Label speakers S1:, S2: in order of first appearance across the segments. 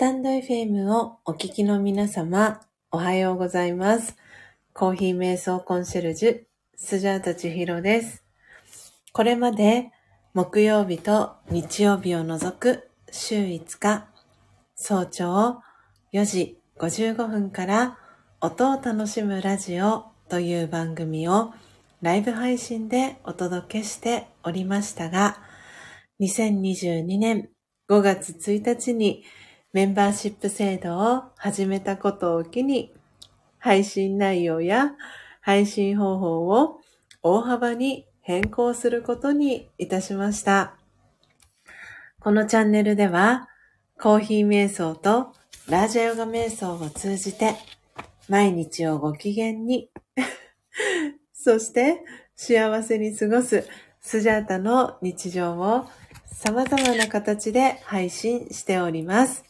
S1: スタンド FM をお聞きの皆様、おはようございます。コーヒー瞑想コンシェルジュ、スジャータチヒロです。これまで木曜日と日曜日を除く週5日、早朝4時55分から音を楽しむラジオという番組をライブ配信でお届けしておりましたが、2022年5月1日にメンバーシップ制度を始めたことを機に、配信内容や配信方法を大幅に変更することにいたしました。このチャンネルでは、コーヒー瞑想とラージャヨガ瞑想を通じて、毎日をご機嫌に、そして幸せに過ごすスジャータの日常を様々な形で配信しております。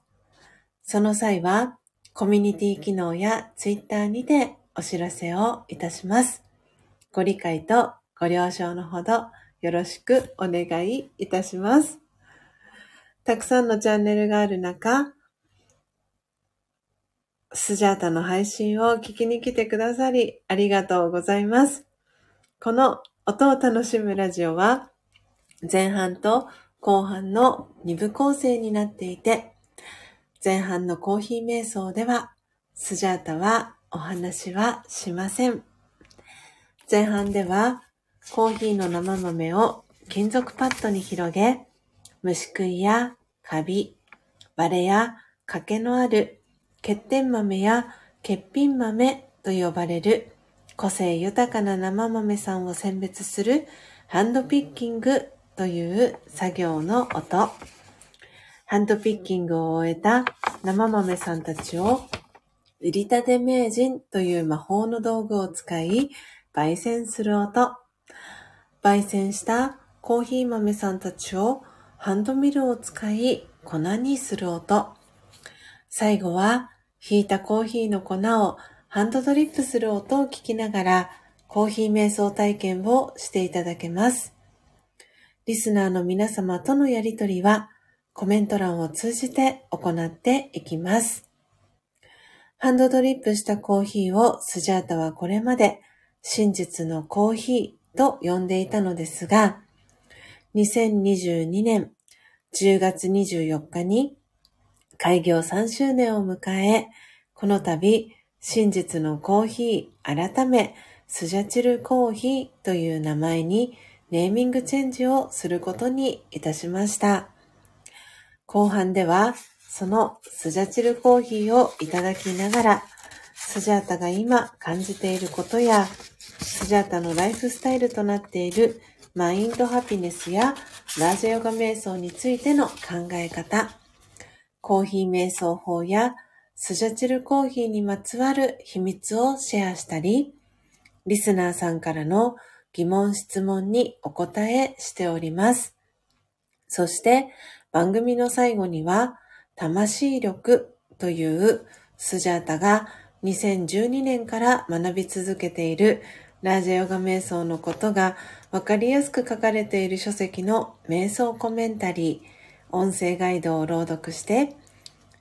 S1: その際は、コミュニティ機能やツイッターにてお知らせをいたします。ご理解とご了承のほどよろしくお願いいたします。たくさんのチャンネルがある中、スジャータの配信を聞きに来てくださりありがとうございます。この音を楽しむラジオは前半と後半の2部構成になっていて、前半のコーヒー瞑想ではスジャータはお話はしません。前半ではコーヒーの生豆を金属パッドに広げ、虫食いやカビ、割れや欠けのある欠点豆や欠品豆と呼ばれる個性豊かな生豆さんを選別するハンドピッキングという作業の音。ハンドピッキングを終えた生豆さんたちを売りたて名人という魔法の道具を使い焙煎する音。焙煎したコーヒー豆さんたちをハンドミルを使い粉にする音。最後は、ひいたコーヒーの粉をハンドドリップする音を聞きながら、コーヒー瞑想体験をしていただけます。リスナーの皆様とのやりとりは、コメント欄を通じて行っていきます。ハンドドリップしたコーヒーをスジャータはこれまで真実のコーヒーと呼んでいたのですが、2022年10月24日に開業3周年を迎え、この度、真実のコーヒー改め、スジャチルコーヒーという名前にネーミングチェンジをすることにいたしました。後半では、そのスジャチルコーヒーをいただきながら、スジャータが今感じていることや、スジャータのライフスタイルとなっているマインドハピネスやラージャヨガ瞑想についての考え方、コーヒー瞑想法やスジャチルコーヒーにまつわる秘密をシェアしたり、リスナーさんからの疑問質問にお答えしております。そして番組の最後には、魂力というスジャータが2012年から学び続けているラージャヨガ瞑想のことがわかりやすく書かれている書籍の瞑想コメンタリー、音声ガイドを朗読して、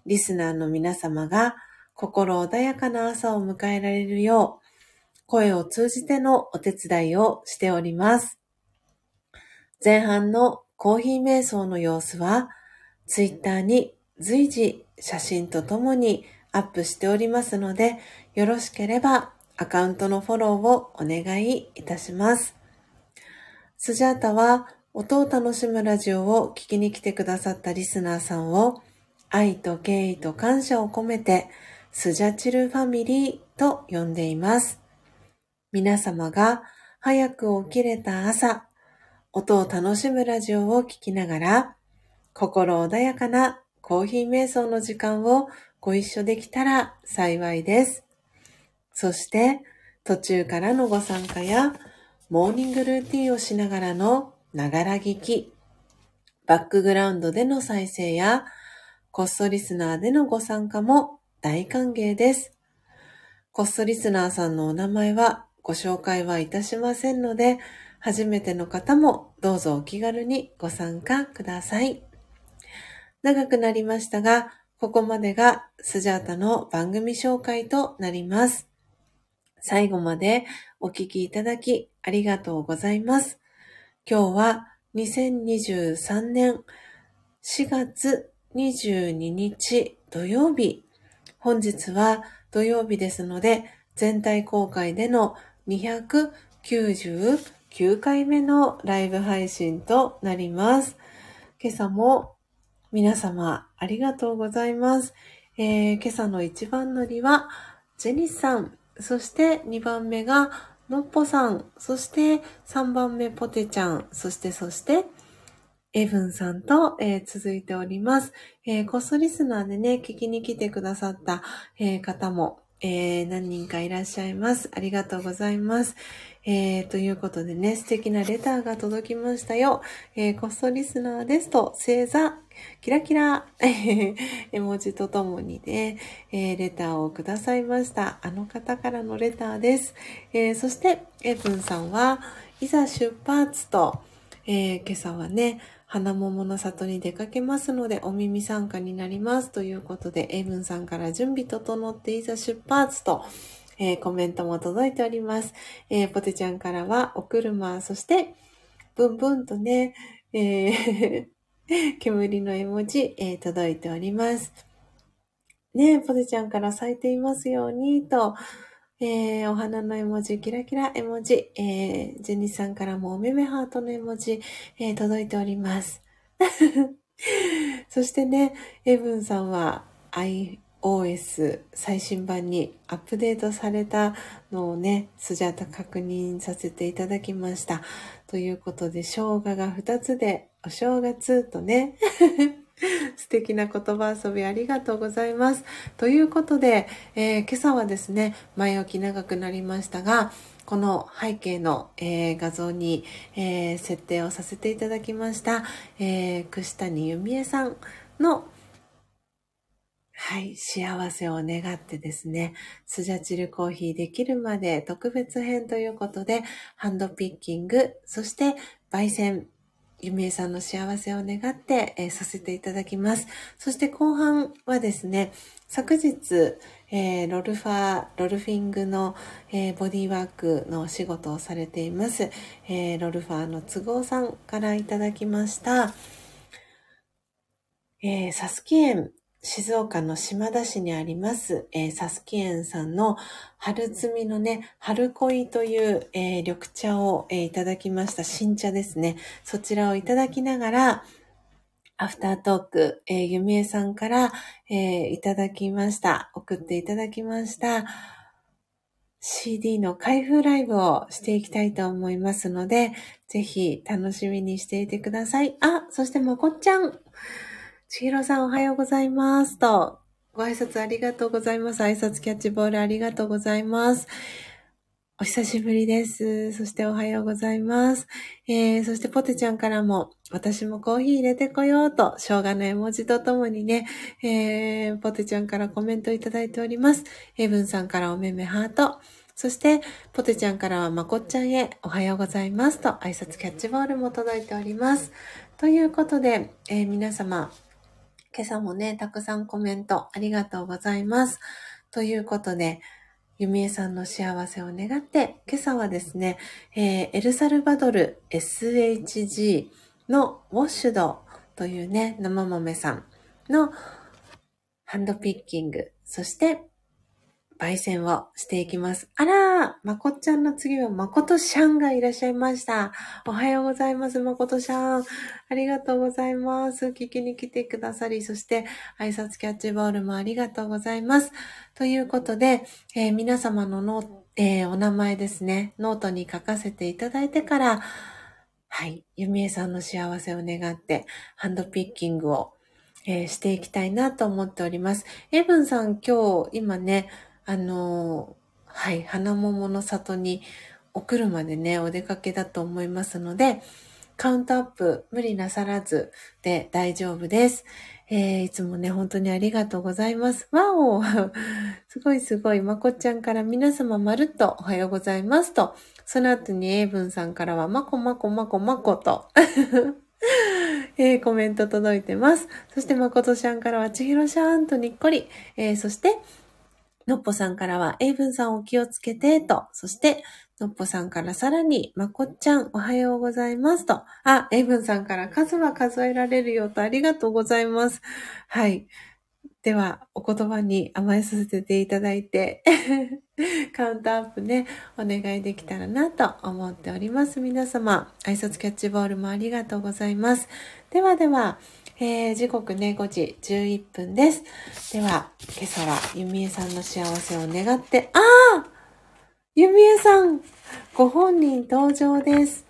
S1: リスナーの皆様が心穏やかな朝を迎えられるよう、声を通じてのお手伝いをしております。前半のコーヒー瞑想の様子は、ツイッターに随時写真とともにアップしておりますので、よろしければアカウントのフォローをお願いいたします。スジャータは音を楽しむラジオを聞きに来てくださったリスナーさんを愛と敬意と感謝を込めてスジャチルファミリーと呼んでいます。皆様が早く起きれた朝、音を楽しむラジオを聞きながら心穏やかなコーヒー瞑想の時間をご一緒できたら幸いです。そして、途中からのご参加や、モーニングルーティンをしながらのながら聞き、バックグラウンドでの再生や、コストリスナーでのご参加も大歓迎です。コストリスナーさんのお名前はご紹介はいたしませんので、初めての方もどうぞお気軽にご参加ください。長くなりましたが、ここまでがスジャータの番組紹介となります。最後までお聞きいただきありがとうございます。今日は2023年4月22日土曜日。本日は土曜日ですので、全体公開での9回目のライブ配信となります。今朝も皆様ありがとうございます。えー、今朝の一番乗りは、ジェニスさん、そして2番目がのっぽさん、そして3番目ポテちゃん、そしてそして、エブンさんと、えー、続いております。えー、コストリスナーでね、聞きに来てくださった、えー、方も、え何人かいらっしゃいます。ありがとうございます。えということでね、素敵なレターが届きましたよ。えコストリスナーですと、星座、キラキラ、絵文字とともにね、えー、レターをくださいました。あの方からのレターです。えー、そして、エブンさんは、いざ出発と、え、今朝はね、花桃の里に出かけますのでお耳参加になりますということで、エブンさんから準備整っていざ出発と、えコメントも届いております。えポテちゃんからはお車、そして、ブンブンとね、えー 煙の絵文字、えー、届いております。ねえ、ポテちゃんから咲いていますように、と、えー、お花の絵文字、キラキラ絵文字、えー、ジェニーさんからもおめめハートの絵文字、えー、届いております。そしてね、エブンさんは OS 最新版にアップデートされたのをね、スジャータ確認させていただきました。ということで、生姜が2つでお正月とね、素敵な言葉遊びありがとうございます。ということで、えー、今朝はですね、前置き長くなりましたが、この背景の、えー、画像に、えー、設定をさせていただきました、えー、串谷由美恵さんのはい、幸せを願ってですね、スジャチルコーヒーできるまで特別編ということで、ハンドピッキング、そして焙煎、ゆみえさんの幸せを願って、えー、させていただきます。そして後半はですね、昨日、えー、ロルファー、ロルフィングの、えー、ボディワークのお仕事をされています、えロルファーの都合さんからいただきました、えーサスキ園静岡の島田市にあります、えー、サスキエンさんの春摘みのね、春恋という、えー、緑茶を、えー、いただきました。新茶ですね。そちらをいただきながら、アフタートーク、えー、ゆみえさんから、え、いただきました。送っていただきました。CD の開封ライブをしていきたいと思いますので、ぜひ楽しみにしていてください。あ、そしてまこっちゃん。ちひろさんおはようございます。と、ご挨拶ありがとうございます。挨拶キャッチボールありがとうございます。お久しぶりです。そしておはようございます。えー、そしてポテちゃんからも、私もコーヒー入れてこようと、生姜の絵文字とともにね、えー、ポテちゃんからコメントいただいております。エブンさんからおめめハート。そして、ポテちゃんからはまこっちゃんへおはようございますと挨拶キャッチボールも届いております。ということで、えー、皆様、今朝もね、たくさんコメントありがとうございます。ということで、ゆみえさんの幸せを願って、今朝はですね、えー、エルサルバドル SHG のウォッシュドというね、生豆さんのハンドピッキング、そして焙煎をしていきます。あらまこっちゃんの次はまことしゃんがいらっしゃいました。おはようございます、まことしゃん。ありがとうございます。聞きに来てくださり、そして挨拶キャッチボールもありがとうございます。ということで、えー、皆様のノえー、お名前ですね、ノートに書かせていただいてから、はい、ゆみえさんの幸せを願って、ハンドピッキングをえー、していきたいなと思っております。エブンさん今日、今ね、あの、はい、花桃の里にお車でね、お出かけだと思いますので、カウントアップ無理なさらずで大丈夫です。えー、いつもね、本当にありがとうございます。わお すごいすごい。まこちゃんから皆様まるっとおはようございますと。その後にエイブンさんからはまこまこまこまこと。えー、コメント届いてます。そしてまことちゃんからはちひろしゃーんとにっこり。えー、そして、のっぽさんからは、エイブンさんお気をつけて、と。そして、のっぽさんからさらに、まこっちゃんおはようございますと。あ、エイブンさんから数は数えられるよとありがとうございます。はい。では、お言葉に甘えさせていただいて カウントアップね、お願いできたらなと思っております。皆様、挨拶キャッチボールもありがとうございます。ではでは、えー、時刻ね、5時11分です。では、今朝は、ゆみえさんの幸せを願って、ああゆみえさん、ご本人登場です。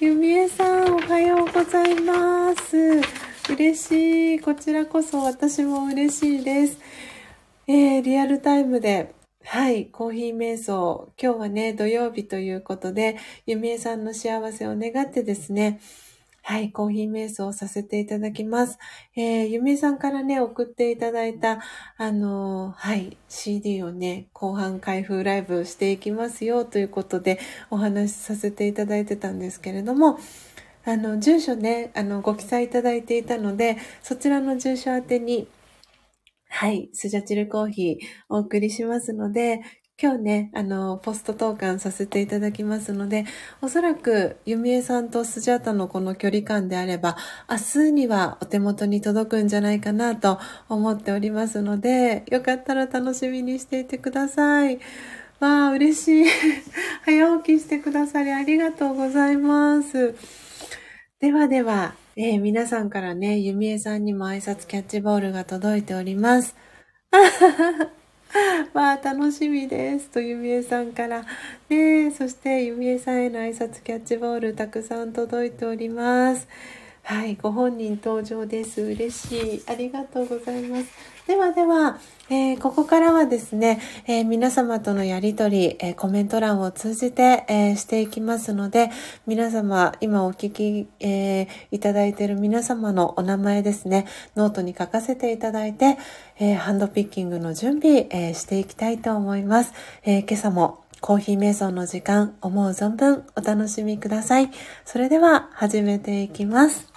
S1: ゆみえさん、おはようございます。嬉しい。こちらこそ私も嬉しいです。えー、リアルタイムで、はい、コーヒー瞑想。今日はね、土曜日ということで、ゆみえさんの幸せを願ってですね、はい、コーヒー瞑想をさせていただきます。えー、ゆみえさんからね、送っていただいた、あのー、はい、CD をね、後半開封ライブしていきますよということでお話しさせていただいてたんですけれども、あの、住所ね、あの、ご記載いただいていたので、そちらの住所宛てに、はい、スジャチルコーヒーお送りしますので、今日ね、あの、ポスト投函させていただきますので、おそらく、ゆみえさんとスジャータのこの距離感であれば、明日にはお手元に届くんじゃないかなと思っておりますので、よかったら楽しみにしていてください。わあ、嬉しい。早起きしてくださりありがとうございます。ではでは、えー、皆さんからね、ゆみえさんにも挨拶キャッチボールが届いております。まあ、楽しみです。と、ゆみえさんから。ねそして、ゆみえさんへの挨拶キャッチボールたくさん届いております。はい、ご本人登場です。嬉しい。ありがとうございます。ではでは、えー、ここからはですね、えー、皆様とのやりとり、えー、コメント欄を通じて、えしていきますので、皆様、今お聞き、えいただいている皆様のお名前ですね、ノートに書かせていただいて、えハンドピッキングの準備、えしていきたいと思います。え今朝もコーヒー瞑想の時間、思う存分お楽しみください。それでは始めていきます。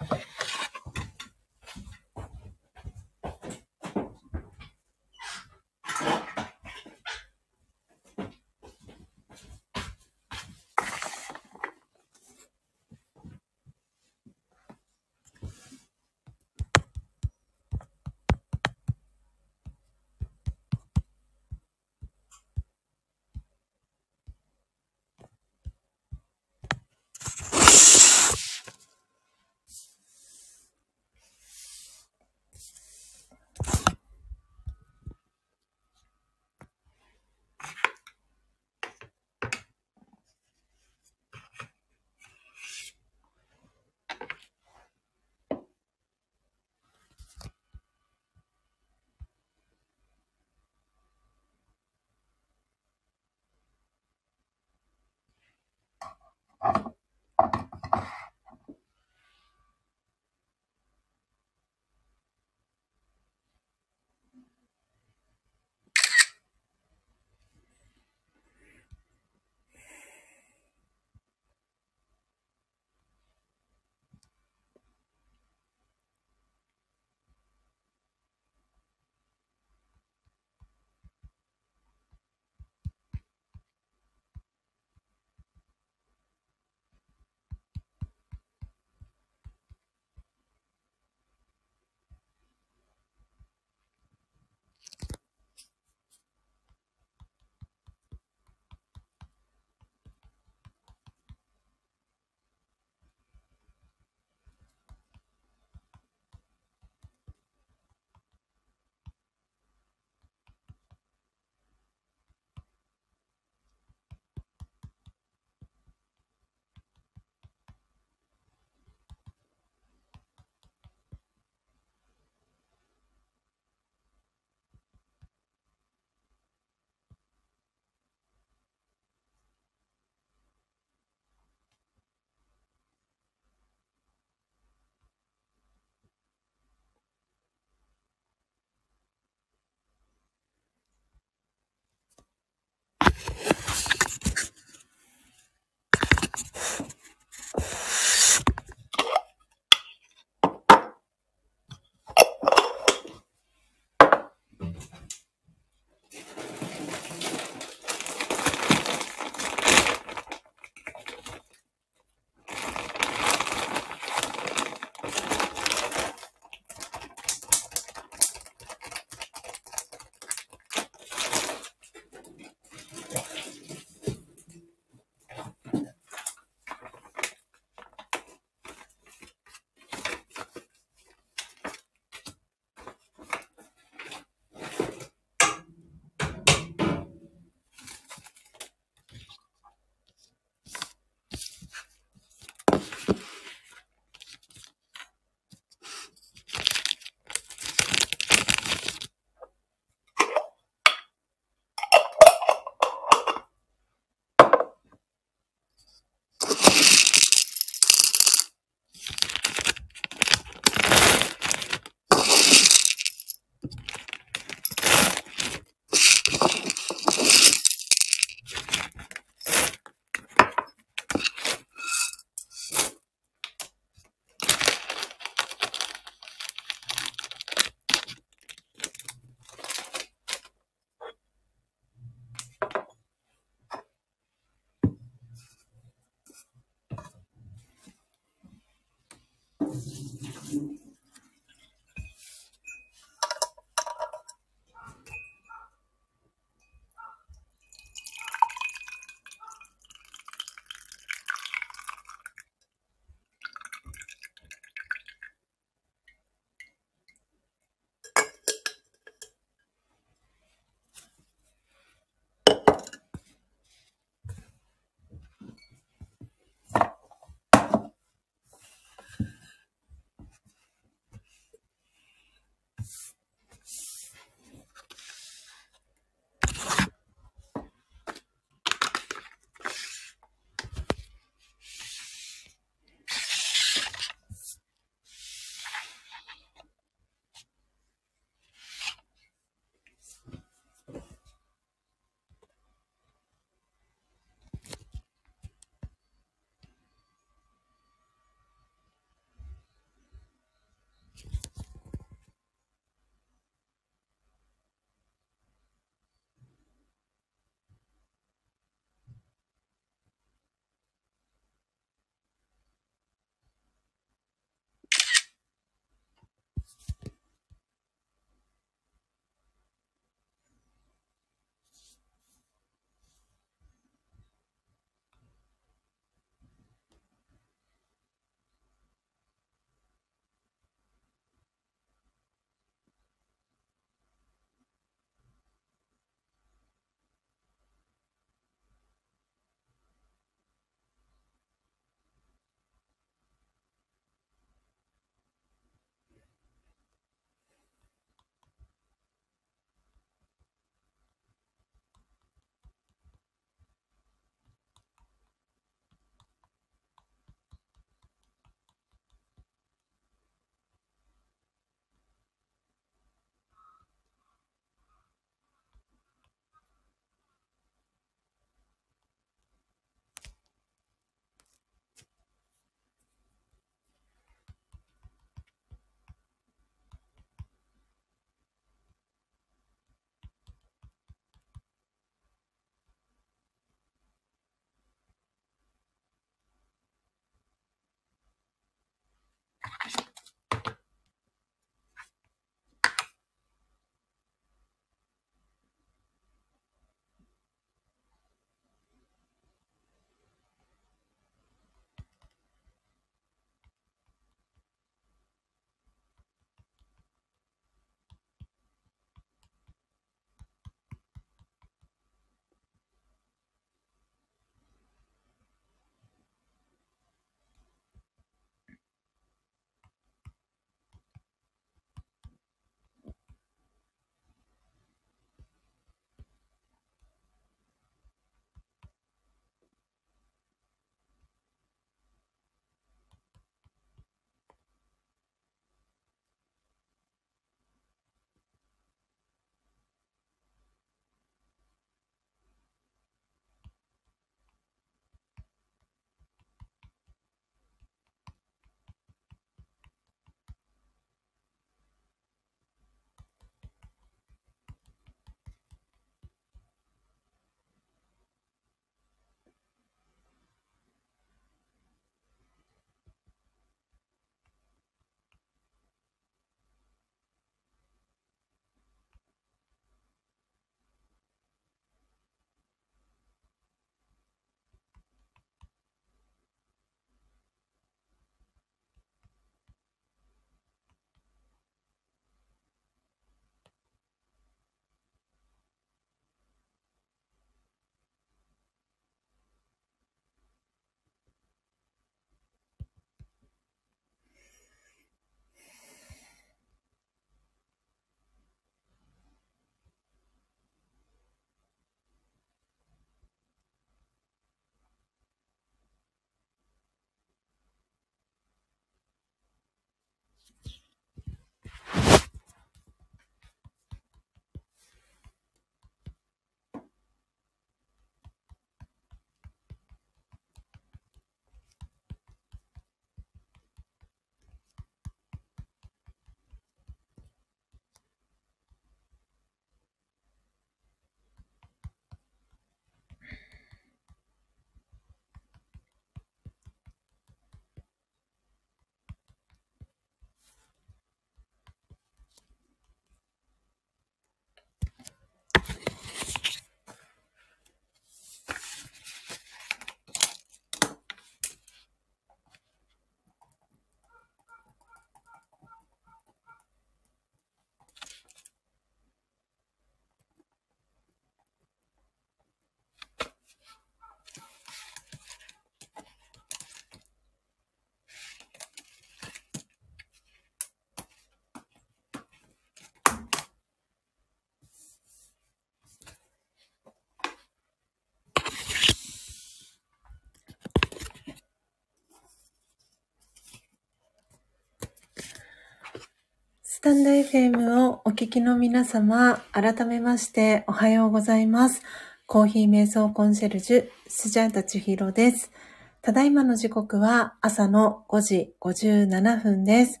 S1: タンド FM をお聞きの皆様、改めましておはようございます。コーヒー瞑想コンシェルジュ、スジャータチヒロです。ただいまの時刻は朝の5時57分です。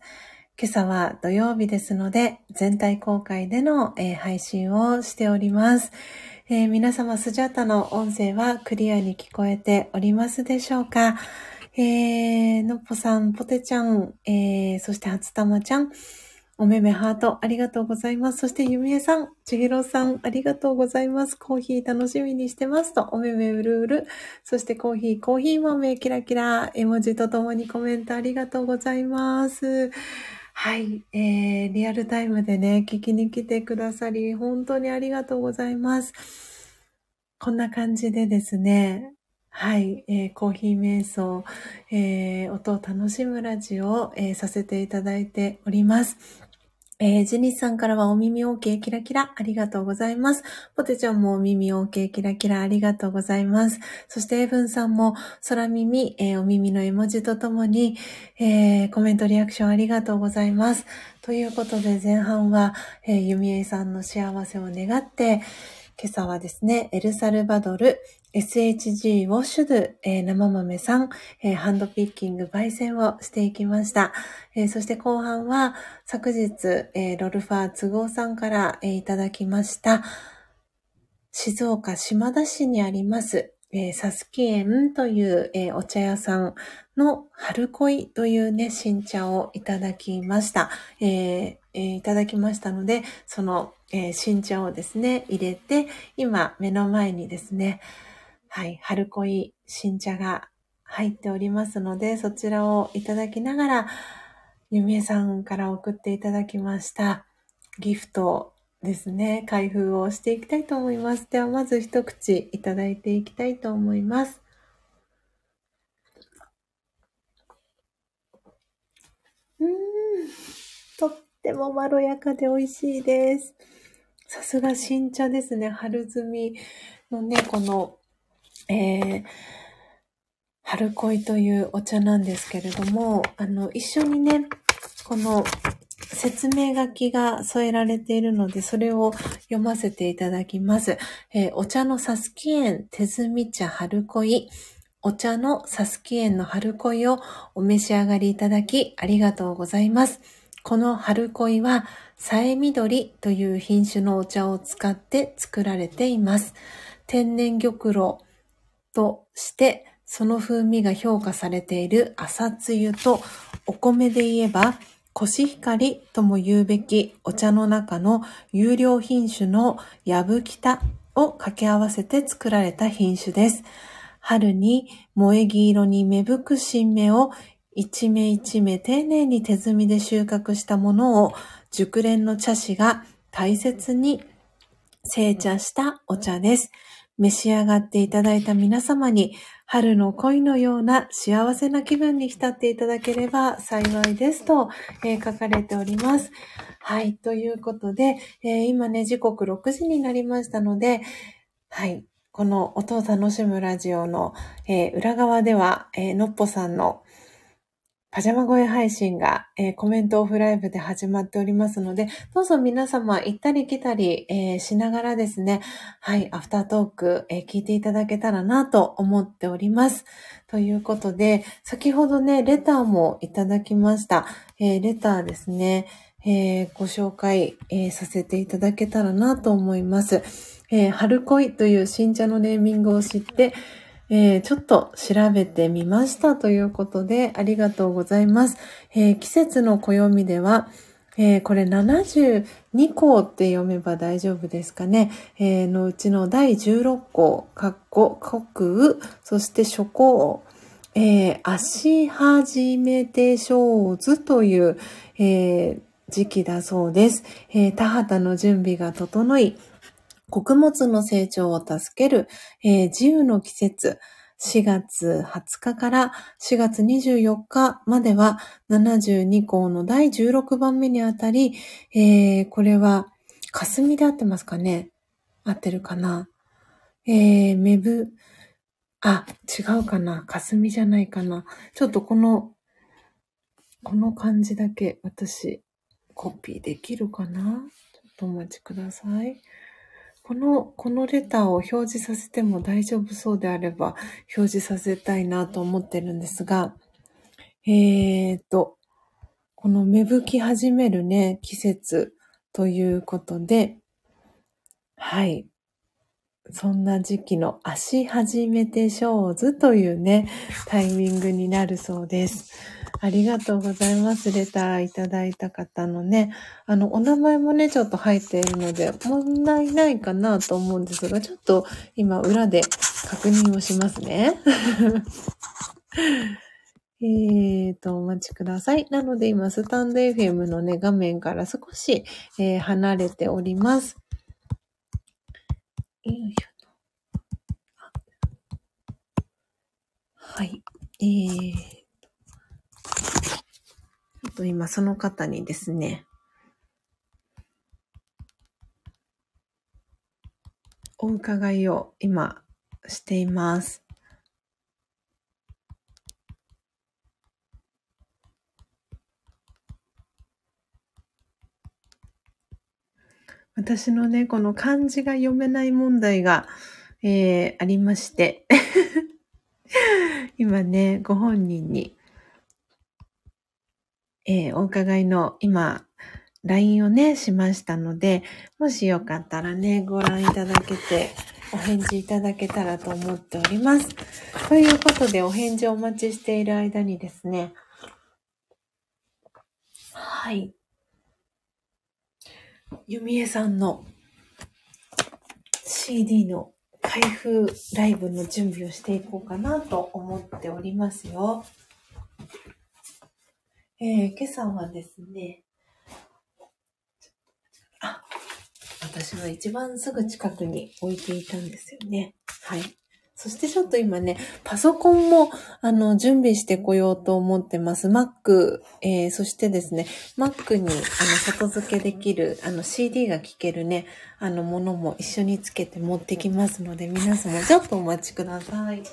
S1: 今朝は土曜日ですので、全体公開での、えー、配信をしております、えー、皆様、スジャータの音声はクリアに聞こえておりますでしょうか？えー、のっぽさん、ぽてちゃん、えー、そして初玉ちゃん、おめめハート、ありがとうございます。そして、ゆみえさん、ちひろさん、ありがとうございます。コーヒー楽しみにしてますと、おめめうるうる。そして、コーヒー、コーヒー豆、キラキラ、絵文字とともにコメントありがとうございます。はい、えー、リアルタイムでね、聞きに来てくださり、本当にありがとうございます。こんな感じでですね、はい、えー、コーヒー瞑想、えー、音を楽しむラジオを、えー、させていただいております。えー、ジニスさんからはお耳 OK キラキラありがとうございます。ポテちゃんもお耳 OK キラキラありがとうございます。そしてエブンさんも空耳、えー、お耳の絵文字とともに、えー、コメントリアクションありがとうございます。ということで前半は、えー、ユミエさんの幸せを願って、今朝はですね、エルサルバドル、SHG ウォッシュド、えー、生豆さん、えー、ハンドピッキング焙煎をしていきました。えー、そして後半は昨日、えロルファー都合さんから、えいただきました。静岡島田市にあります、え、サスキ園という、えお茶屋さんの春恋というね、新茶をいただきました。えいただきましたので、そのえ、新茶をですね、入れて、今目の前にですね、はい、春恋新茶が入っておりますので、そちらをいただきながら、ゆみえさんから送っていただきましたギフトですね、開封をしていきたいと思います。では、まず一口いただいていきたいと思います。うん、とってもまろやかで美味しいです。さすが新茶ですね。春摘みのね、この、えー、春恋というお茶なんですけれども、あの、一緒にね、この説明書きが添えられているので、それを読ませていただきます。えー、お茶のサスキ園手摘み茶春恋。お茶のサスキ園の春恋をお召し上がりいただきありがとうございます。この春恋は、さえみどりという品種のお茶を使って作られています。天然玉露として、その風味が評価されている朝つゆとお米で言えば、コシヒカリとも言うべきお茶の中の有料品種のヤブキタを掛け合わせて作られた品種です。春に萌え木色に芽吹く新芽を一目一目丁寧に手摘みで収穫したものを熟練の茶師が大切に製茶したお茶です。召し上がっていただいた皆様に春の恋のような幸せな気分に浸っていただければ幸いですと、えー、書かれております。はい。ということで、えー、今ね、時刻6時になりましたので、はい。この音を楽しむラジオの、えー、裏側では、えのっぽさんのパジャマ声配信が、えー、コメントオフライブで始まっておりますので、どうぞ皆様行ったり来たり、えー、しながらですね、はい、アフタートーク、えー、聞いていただけたらなと思っております。ということで、先ほどね、レターもいただきました。えレターですね、えご紹介、えさせていただけたらなと思います。え春恋という新茶のネーミングを知って、えー、ちょっと調べてみましたということで、ありがとうございます。えー、季節の暦では、えー、これ72項って読めば大丈夫ですかね。えー、のうちの第16項、括弧、国雨、そして初項、えー、足始めて小図という、えー、時期だそうです。えー、田畑の準備が整い、穀物の成長を助ける、えー、自由の季節、4月20日から4月24日までは72項の第16番目にあたり、えー、これは霞で合ってますかね？合ってるかな？えー、メブ、あ、違うかな？霞じゃないかな？ちょっとこの、この漢字だけ私、コピーできるかな？ちょっとお待ちください。この、このレターを表示させても大丈夫そうであれば表示させたいなと思ってるんですが、えーと、この芽吹き始めるね、季節ということで、はい。そんな時期の足始めてショーズというね、タイミングになるそうです。ありがとうございます。レターいただいた方のね、あの、お名前もね、ちょっと入っているので、問題ないかなと思うんですが、ちょっと今裏で確認をしますね。えーと、お待ちください。なので今、スタンド FM のね、画面から少し、えー、離れております。よいしょ。はい。えーちょっと今その方にですね、お伺いを今しています。私のね、この漢字が読めない問題が、えー、ありまして 今ね、ご本人にえー、お伺いの今、LINE をね、しましたので、もしよかったらね、ご覧いただけて、お返事いただけたらと思っております。ということで、お返事をお待ちしている間にですね、はい。ゆみえさんの CD の開封ライブの準備をしていこうかなと思っておりますよ。えー、今朝はですね、あ、私は一番すぐ近くに置いていたんですよね。はい。そしてちょっと今ね、パソコンも、あの、準備してこようと思ってます。Mac、えー、そしてですね、Mac に、あの、外付けできる、あの、CD が聴けるね、あの、ものも一緒につけて持ってきますので、皆様ちょっとお待ちください。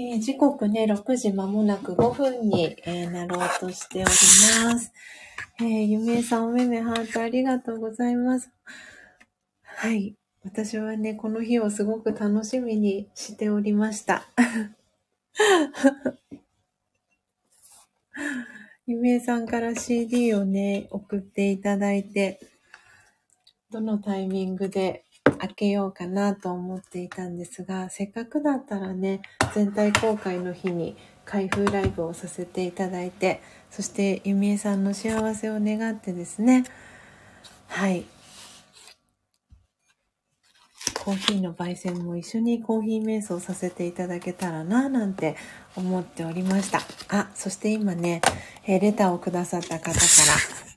S1: えー、時刻ね、6時まもなく5分に、えー、なろうとしております。えー、ゆめいさん、おめめハートありがとうございます。はい。私はね、この日をすごく楽しみにしておりました。ゆめいさんから CD をね、送っていただいて、どのタイミングで開けようかなと思っていたんですが、せっかくだったらね、全体公開の日に開封ライブをさせていただいて、そしてゆみえさんの幸せを願ってですね、はい。コーヒーの焙煎も一緒にコーヒー瞑想させていただけたらな、なんて思っておりました。あ、そして今ね、えレターをくださった方から、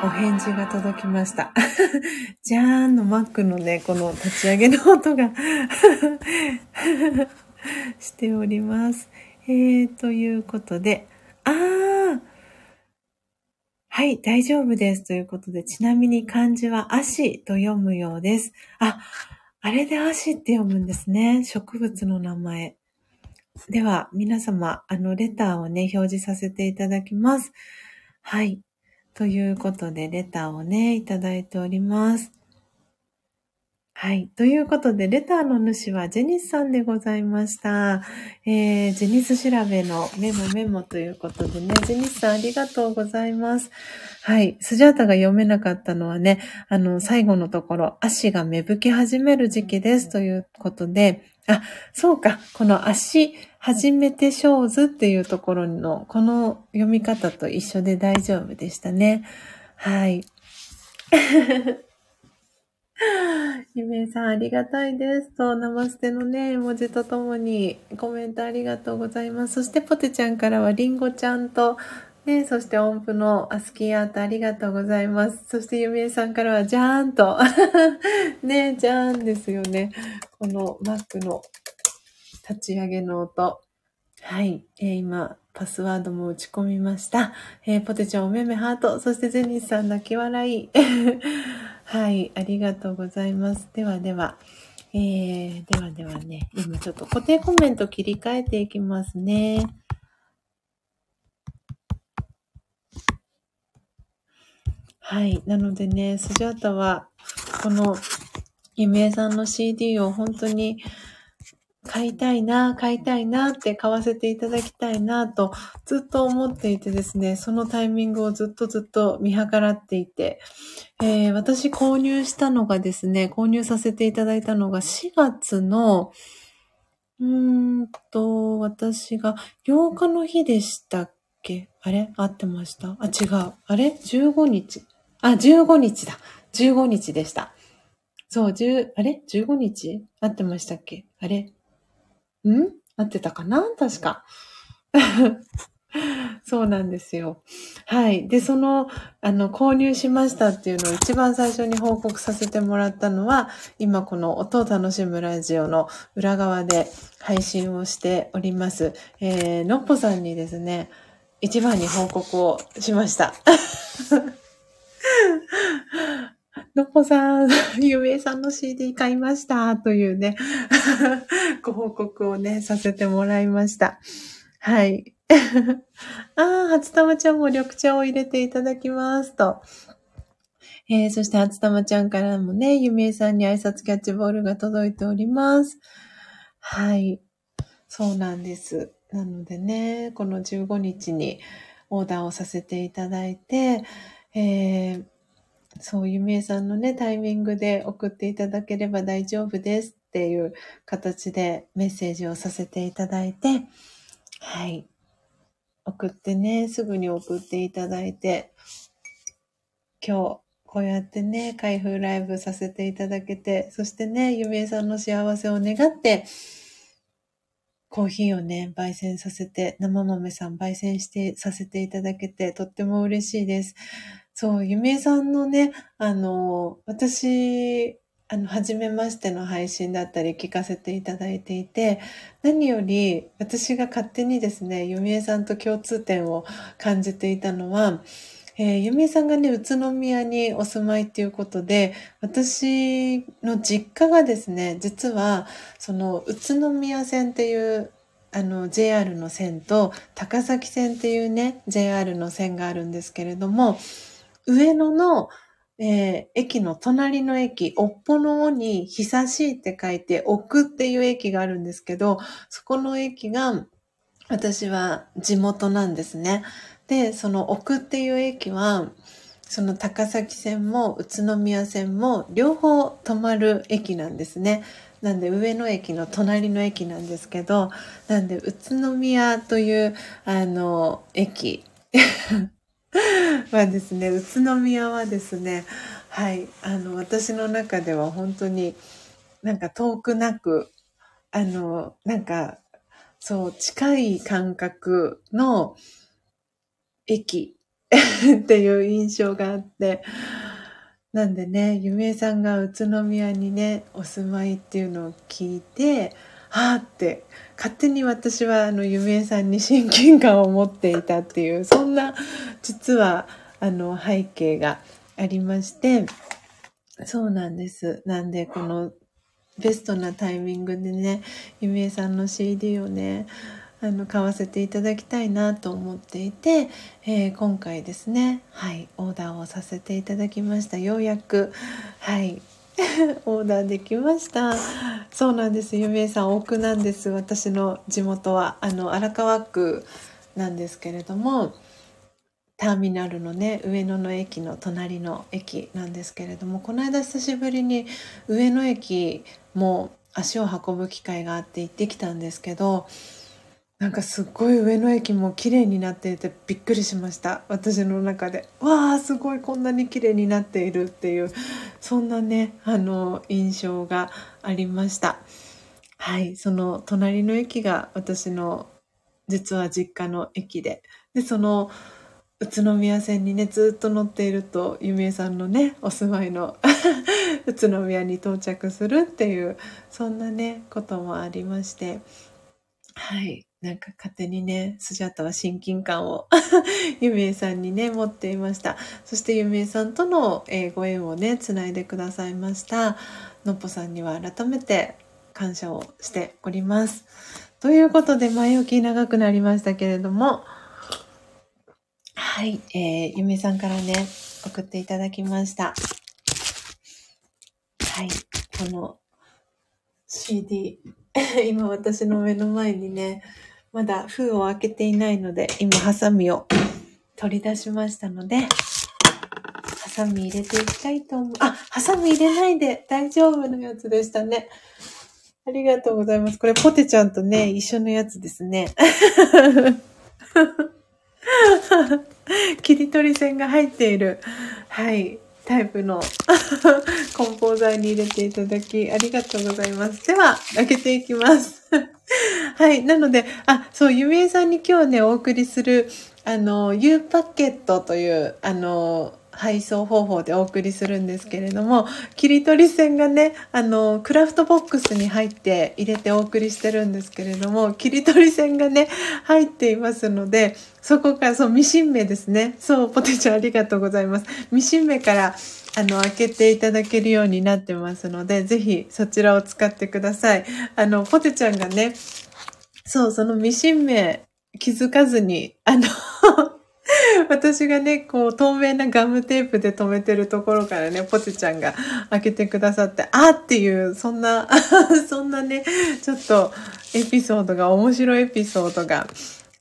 S1: お返事が届きました。じゃーんのマックのね、この立ち上げの音が しております。えー、ということで、あーはい、大丈夫です。ということで、ちなみに漢字は足と読むようです。あ、あれで足って読むんですね。植物の名前。では、皆様、あの、レターをね、表示させていただきます。はい。ということで、レターをね、いただいております。はい。ということで、レターの主はジェニスさんでございました。えー、ジェニス調べのメモメモということでね、ジェニスさんありがとうございます。はい。スジャータが読めなかったのはね、あの、最後のところ、足が芽吹き始める時期ですということで、あ、そうか。この足、初めてショーズっていうところの、この読み方と一緒で大丈夫でしたね。はい。ゆめさんありがたいです。と、ナマステのね、文字とともにコメントありがとうございます。そしてポテちゃんからはリンゴちゃんと、ね、そして音符のアスキーアートありがとうございます。そしてゆめさんからはじゃーんと。ね、じゃーんですよね。この Mac の立ち上げの音。はい。えー、今、パスワードも打ち込みました。えー、ポテチョンおめめハート。そしてゼニスさん泣き笑い。はい。ありがとうございます。ではでは、えー、ではではね、今ちょっと固定コメント切り替えていきますね。はい。なのでね、スジャータは、この、ゆめさんの CD を本当に買いたいな、買いたいなって買わせていただきたいなとずっと思っていてですね、そのタイミングをずっとずっと見計らっていて、えー、私購入したのがですね、購入させていただいたのが4月の、うーんと、私が8日の日でしたっけ？あれ？合ってました？あ、違う。あれ ?15 日。あ、15日だ。15日でした。そう、10、あれ ?15 日？合ってましたっけ？あれ？ん？合ってたかな？確か。そうなんですよ。はい。で、その、あの、購入しましたっていうのを一番最初に報告させてもらったのは、今この音を楽しむラジオの裏側で配信をしております。えー、のっぽさんにですね、一番に報告をしました。のっぽさん、ゆめいさんの CD 買いました、というね、ご報告をね、させてもらいました。はい。ああ、初玉ちゃんも緑茶を入れていただきますと。えー、そして初玉ちゃんからもね、ゆめいさんに挨拶キャッチボールが届いております。はい。そうなんです。なのでね、この15日にオーダーをさせていただいて、えー、そう、ゆめいさんのね、タイミングで送っていただければ大丈夫ですっていう形でメッセージをさせていただいて、はい。送ってね、すぐに送っていただいて、今日、こうやってね、開封ライブさせていただけて、そしてね、ゆめいさんの幸せを願って、コーヒーをね、焙煎させて、生豆さん焙煎してさせていただけて、とっても嬉しいです。そう、ゆめさんのね、あの、私、あの、初めましての配信だったり聞かせていただいていて、何より私が勝手にですね、ゆみえさんと共通点を感じていたのは、えー、ゆみえさんがね、宇都宮にお住まいっていうことで、私の実家がですね、実は、その宇都宮線っていうあの JR の線と高崎線っていうね JR の線があるんですけれども上野の、えー、駅の隣の駅、おっぽの尾に久しいって書いて、奥っていう駅があるんですけど、そこの駅が私は地元なんですね。で、その奥っていう駅は、その高崎線も宇都宮線も両方止まる駅なんですね。なんで上野駅の隣の駅なんですけど、なんで宇都宮というあの駅 はですね、宇都宮はですね、はい、あの、私の中では本当になんか遠くなく、あの、なんか、そう、近い感覚の駅 っていう印象があって、なんでね、ゆめさんが宇都宮にね、お住まいっていうのを聞いて、はあって勝手に私はあの夢さんに親近感を持っていたっていうそんな実はあの背景がありましてそうなんです。なんでこのベストなタイミングでね夢江さんの CD をねあの買わせていただきたいなと思っていて、えー、今回ですねはいオーダーをさせていただきました。ようやくはいオーダーできました。そうなんです。ゆめさん、奥なんです。私の地元は、あの、荒川区なんですけれども、ターミナルのね、上野の駅の隣の駅なんですけれども、この間久しぶりに上野駅も足を運ぶ機会があって行ってきたんですけど、なんかすっごい上野駅も綺麗になっていてびっくりしました。私の中で。わあすごいこんなに綺麗になっているっていうそんなねあの印象がありました。はいその隣の駅が私の実は実家の駅で。でその宇都宮線にねずっと乗っているとゆみえさんのねお住まいの 宇都宮に到着するっていうそんなねこともありまして。はい。なんか勝手にね、スジャタは親近感をゆめいさんにね、持っていました。そしてゆめいさんとの、えー、ご縁をね、つないでくださいました。のっぽさんには改めて感謝をしております。ということで、前置き長くなりましたけれども、はい、えー、ゆめさんからね、送っていただきました。はい、この CD、今私の目の前にね、まだ封を開けていないので、今ハサミを取り出しましたので、ハサミ入れていきたいと思う。あ、ハサミ入れないで大丈夫のやつでしたね。ありがとうございます。これポテちゃんとね、一緒のやつですね。切り取り線が入っている、はい、タイプの 梱包材に入れていただき、ありがとうございます。では、開けていきます。はい。なので、あ、そう、ゆみえさんに今日ね、お送りする、あの、ゆうパッケットという、あの、配送方法でお送りするんですけれども、切り取り線がね、あの、クラフトボックスに入って入れてお送りしてるんですけれども、切り取り線がね、入っていますので、そこから、そう、ミシン目ですね。そう、ポテチありがとうございます。ミシン目から、あの、開けていただけるようになってますので、ぜひそちらを使ってください。あの、ポテちゃんがね、そう、そのミシン目気づかずに、あの 私がね、こう、透明なガムテープで留めてるところからね、ポテちゃんが開けてくださって、あっていう、そんな、そんなね、ちょっとエピソードが、面白いエピソードが、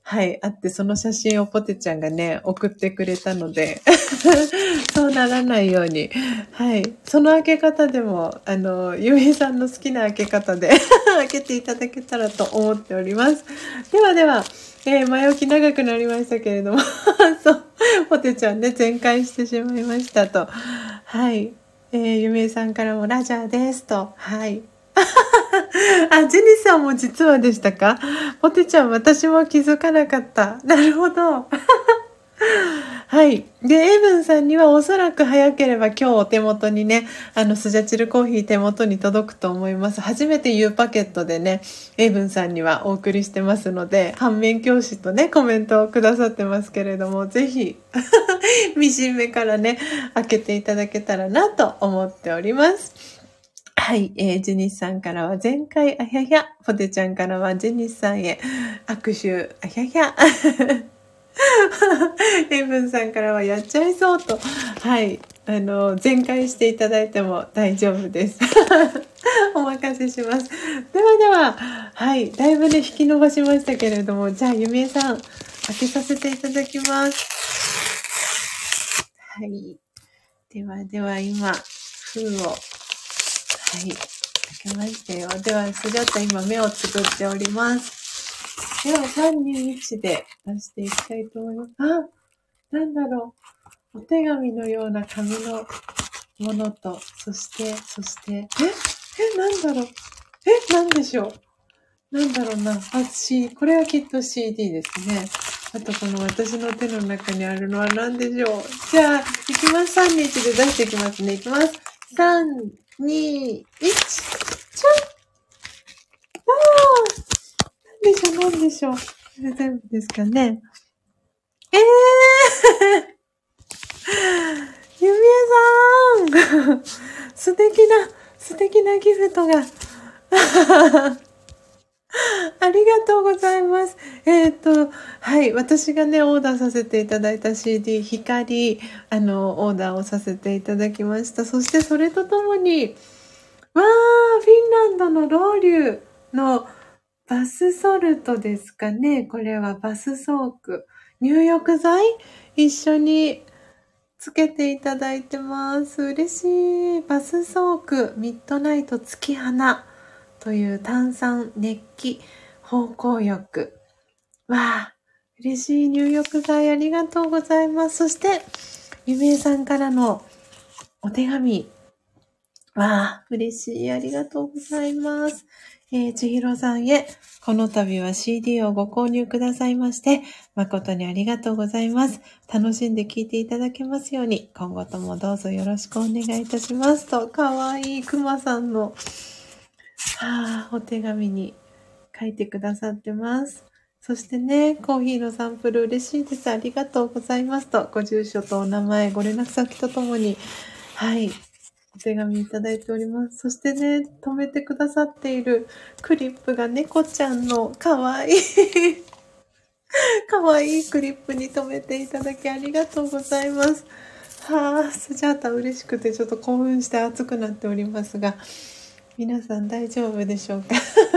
S1: はい、あって、その写真をポテちゃんがね、送ってくれたので、そうならないように、はい、その開け方でも、あの、ゆめさんの好きな開け方で 開けていただけたらと思っております。ではでは、えー、前置き長くなりましたけれども そう、ポテちゃんね、全開してしまいましたと。はい。えー、ゆめさんからもラジャーですと。はい。あ、ジェニスさんも実はでしたか？ポテちゃん、私も気づかなかった。なるほど。はい。で、エイブンさんにはおそらく早ければ今日お手元にね、あの、スジャチルコーヒー手元に届くと思います。初めて U パケットでね、エイブンさんにはお送りしてますので、反面教師とね、コメントをくださってますけれども、ぜひ、ミシン目からね、開けていただけたらなと思っております。はい、えー、ジェニスさんからは前回あひゃひゃ、ポテちゃんからはジェニスさんへ握手あひゃひゃ。エ イブンさんからはやっちゃいそうと、はい、あの、全開していただいても大丈夫です。お任せします。ではでは、はい、だいぶね、引き伸ばしましたけれども、じゃあ、ゆみえさん、開けさせていただきます。はい。ではでは、今、封を、はい、開けましたよ。では、スジャタ今目をつぶっております。では、3、2、1で出していきたいと思います。あなんだろう。お手紙のような紙のものと、そして、そして、え？え、なんだろう。え、なんでしょう？なんだろうな。あ、C、これはきっと CD ですね。あと、この私の手の中にあるのは何でしょう？じゃあ、いきます。3、2、1で出していきますね。いきます。3、2、1、ちゃんああなんでしょう、なんでしょう。これ全部ですかね。ええー、ゆみえさん 素敵な、素敵なギフトが。ありがとうございます。えっ、ー、と、はい。私がね、オーダーさせていただいた CD、光、あの、オーダーをさせていただきました。そしてそれとともに、わー、フィンランドのロウリュのバスソルトですかね。これはバスソーク。入浴剤一緒につけていただいてます。嬉しい。バスソークミッドナイト月花という炭酸熱気芳香浴。わあ、嬉しい入浴剤ありがとうございます。そして、ゆめいさんからのお手紙。わあ、嬉しい。ありがとうございます。えー、ちひろさんへ、この度は CD をご購入くださいまして、誠にありがとうございます。楽しんで聴いていただけますように、今後ともどうぞよろしくお願いいたしますと、かわいいくまさんの、はあ、お手紙に書いてくださってます。そしてね、コーヒーのサンプル嬉しいです。ありがとうございますと、ご住所とお名前、ご連絡先とともに、はい、お手紙いただいております。そしてね、止めてくださっているクリップが猫ちゃんのかわいい、かわいいクリップに留めていただきありがとうございます。はあ、スジャータ嬉しくてちょっと興奮して熱くなっておりますが、皆さん大丈夫でしょうか？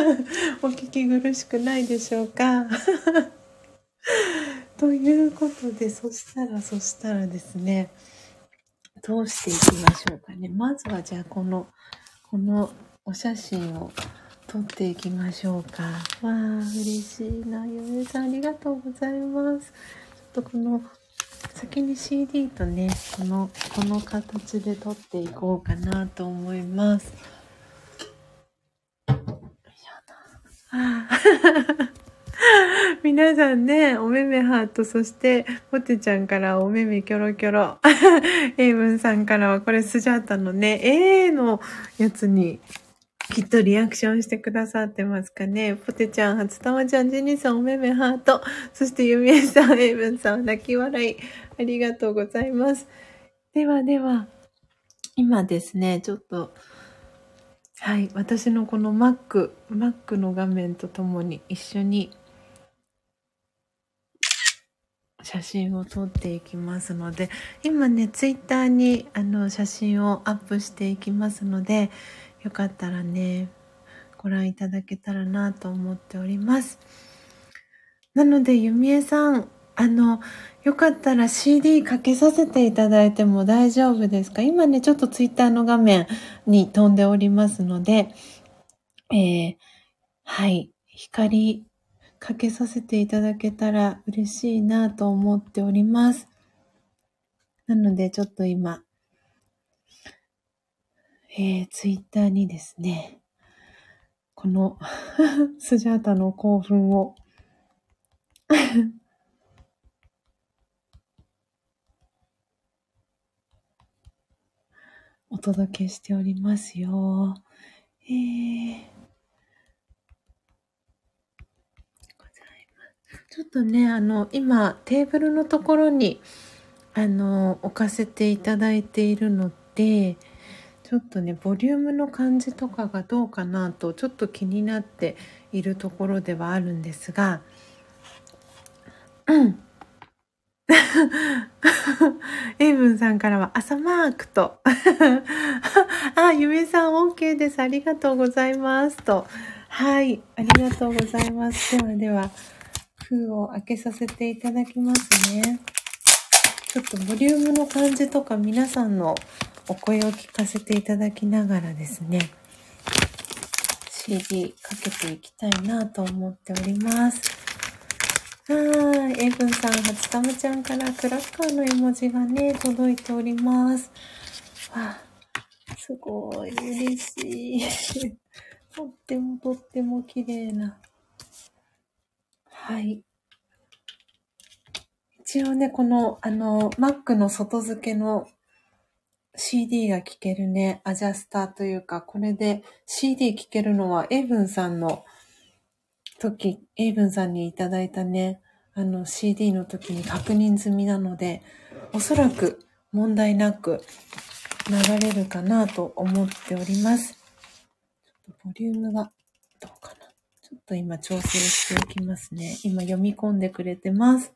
S1: お聞き苦しくないでしょうか？ということで、そしたら、そしたらですね、どうしていきましょうかね。まずはじゃあこの、このお写真を撮っていきましょうか。わあ、嬉しいな。嫁さんありがとうございます。ちょっとこの、先に CD とね、この、この形で撮っていこうかなと思います。よいしょああ 皆さんね、おめめハート、そして、ポテちゃんからおめめキョロキョロ。エイブンさんからは、これスジャータのね、A のやつに、きっとリアクションしてくださってますかね。ポテちゃん、初玉ちゃん、ジニーさん、おめめハート。そして、ゆみえさん、エイブンさん、泣き笑い。ありがとうございます。ではでは、今ですね、ちょっと、はい、私のこの Mac、Mac の画面とともに一緒に写真を撮っていきますので、今ね、ツイッターにあの写真をアップしていきますので、よかったらね、ご覧いただけたらなと思っております。なので、ゆみえさん、あの、よかったら CD かけさせていただいても大丈夫ですか？今ね、ちょっとツイッターの画面に飛んでおりますので、えー、はい、光かけさせていただけたら嬉しいなと思っております。なので、ちょっと今、えー、ツイッターにですね、この スジャータの興奮を お届けしておりますよ。えー、ございます。ちょっとね、あの、今、テーブルのところに、あの、置かせていただいているので、ちょっとね、ボリュームの感じとかがどうかなと、ちょっと気になっているところではあるんですが、うん。エイブンさんからは朝マークと。あ、ゆめさん OK です。ありがとうございます。と。はい。ありがとうございます。ではでは、封を開けさせていただきますね。ちょっとボリュームの感じとか皆さんのお声を聞かせていただきながらですね、CD かけていきたいなと思っております。はい。エブンさん、初玉ちゃんからクラッカーの絵文字がね、届いております。わあ、すごい嬉しい。とってもとっても綺麗な。はい。一応ね、この、あの、Mac の外付けの CD が聴けるね、アジャスターというか、これで CD 聴けるのは、エブンさんの時、エイブンさんにいただいたね、あの CD の時に確認済みなので、おそらく問題なく流れるかなと思っております。ちょっとボリュームがどうかな。ちょっと今調整しておきますね。今読み込んでくれてます。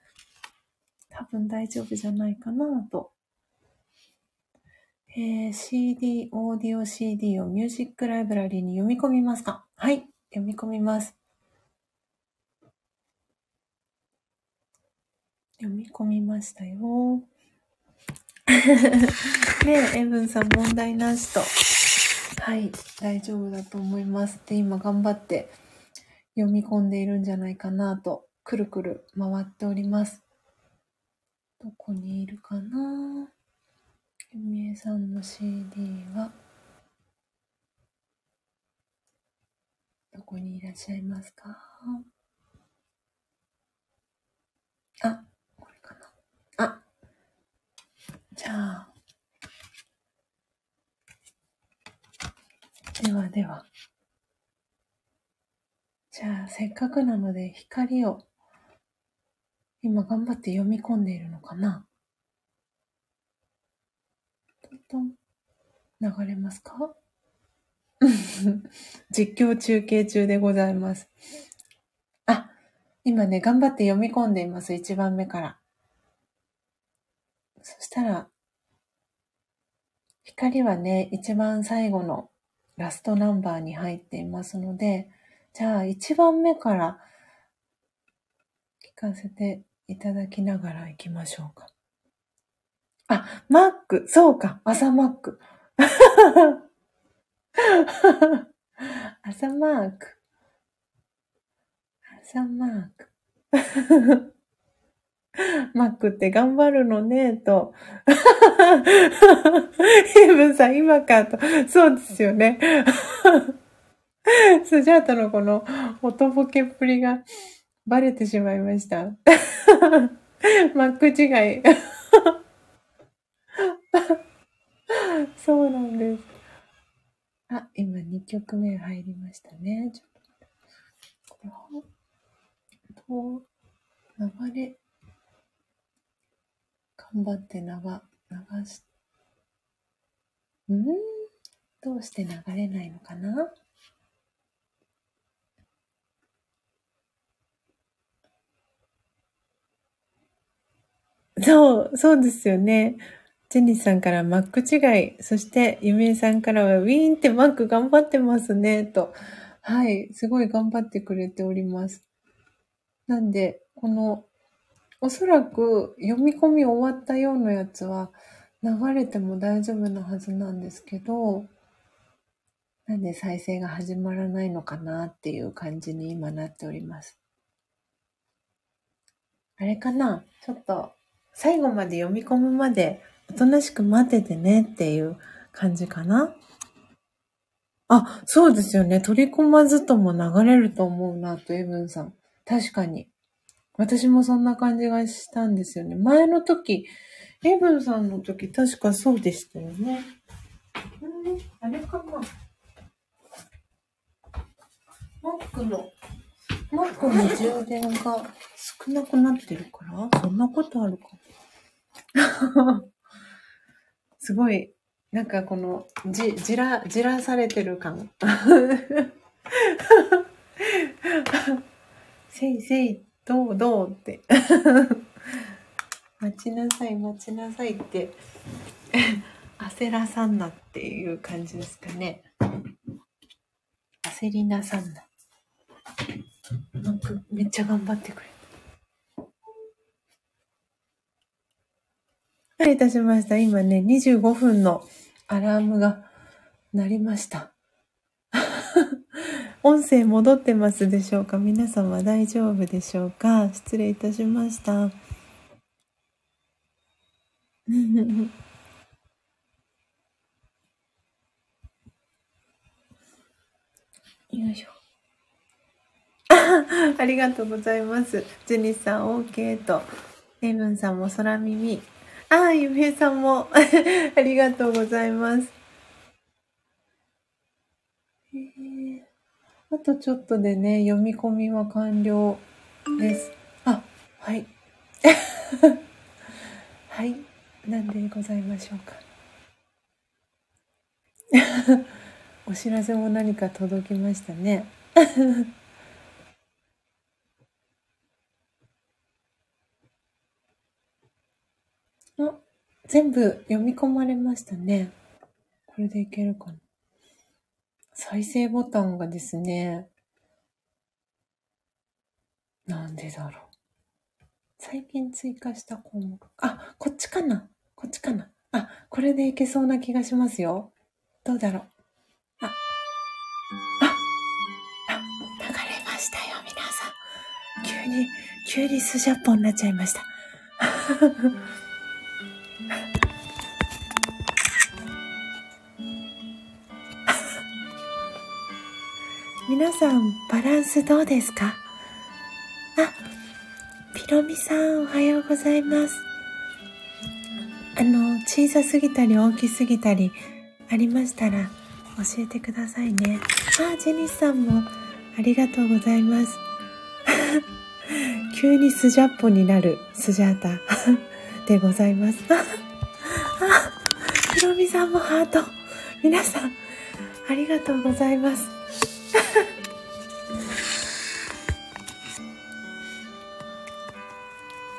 S1: 多分大丈夫じゃないかなと。えー、CD、オーディオ CD をミュージックライブラリーに読み込みますかはい、読み込みます。読み込みましたよ。ねえ、エブンさん問題なしと。はい、大丈夫だと思います。で、今頑張って読み込んでいるんじゃないかなと、くるくる回っております。どこにいるかな？ゆみえさんの CD は、どこにいらっしゃいますかあ、これかな。あ、じゃあ、では。じゃあ、せっかくなので光を今頑張って読み込んでいるのかな？トントン。流れますか？実況中継中でございます。あ、今ね、頑張って読み込んでいます。1番目から。そしたら、光はね、一番最後のラストナンバーに入っていますので、じゃあ1番目から聞かせていただきながら行きましょうか。あ、マック、そうか、朝マック。朝マーク。朝マーク。マックって頑張るのね、と。ヘブンさん、今か、と。そうですよね。スジャータのこの、音ボケっぷりが、バレてしまいました。マック違い。そうなんです。あ、今2曲目入りましたね。ちょっと、流れ、頑張って流、流し、うん？どうして流れないのかな？そう、そうですよね。ジェニーさんからマック違い、そしてゆめいさんからはウィーンってマック頑張ってますね、と。はい、すごい頑張ってくれております。なんで、このおそらく読み込み終わったようなやつは流れても大丈夫なはずなんですけど、なんで再生が始まらないのかなっていう感じに今なっております。あれかな？ちょっと最後まで読み込むまでおとなしく待っててねっていう感じかなあ、そうですよね。取り込まずとも流れると思うなと、エブンさん。確かに。私もそんな感じがしたんですよね。前の時、エブンさんの時確かそうでしたよね。あれかなマックの、マックの充電が少なくなってるからそんなことあるか。すごい、なんかこの、じ、じら、じらされてる感。せいせいどうどうって。待ちなさい待ちなさいって。焦らさんなっていう感じですかね。焦りなさんな。なんかめっちゃ頑張ってくれた。いたしました。今ね25分のアラームが鳴りました。音声戻ってますでしょうか？皆様大丈夫でしょうか？失礼いたしました。よいしょ。ありがとうございます。ジェニスさん OK と、エイブンさんも空耳。ああ、ゆめさんも ありがとうございます。えーあとちょっとでね、読み込みは完了です。あ、はい。はい。なんでございましょうか。お知らせも何か届きましたね。あ、全部読み込まれましたね。これでいけるかな。再生ボタンがですね、なんでだろう。最近追加した項目。あ、こっちかなこっちかなあ、これでいけそうな気がしますよ。どうだろう。あ、あ、あ、流れましたよ、皆さん。急に、急にスジャポンになっちゃいました。皆さん、バランスどうですか？あ、ピロミさん、おはようございます。あの、小さすぎたり大きすぎたりありましたら教えてくださいね。あ、ジェニスさんもありがとうございます。急にスジャッポになるスジャータ でございます。あ、ピロミさんもハート。皆さん、ありがとうございます。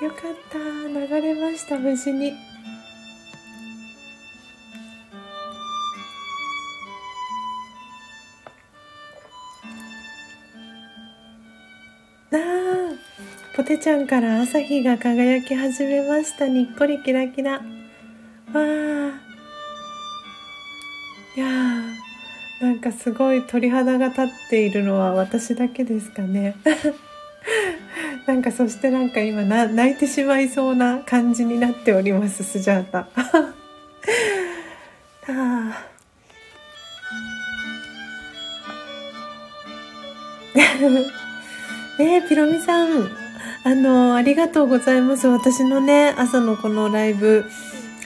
S1: よかった。流れました、無事に。あ、ポテちゃんから朝日が輝き始めました。にっこりキラキラ。わー。いやー、なんかすごい鳥肌が立っているのは私だけですかね。なんかそしてなんか今な泣いてしまいそうな感じになっておりますスジャータ。あ。ね ピロミさん。あのありがとうございます。私のね朝のこのライブ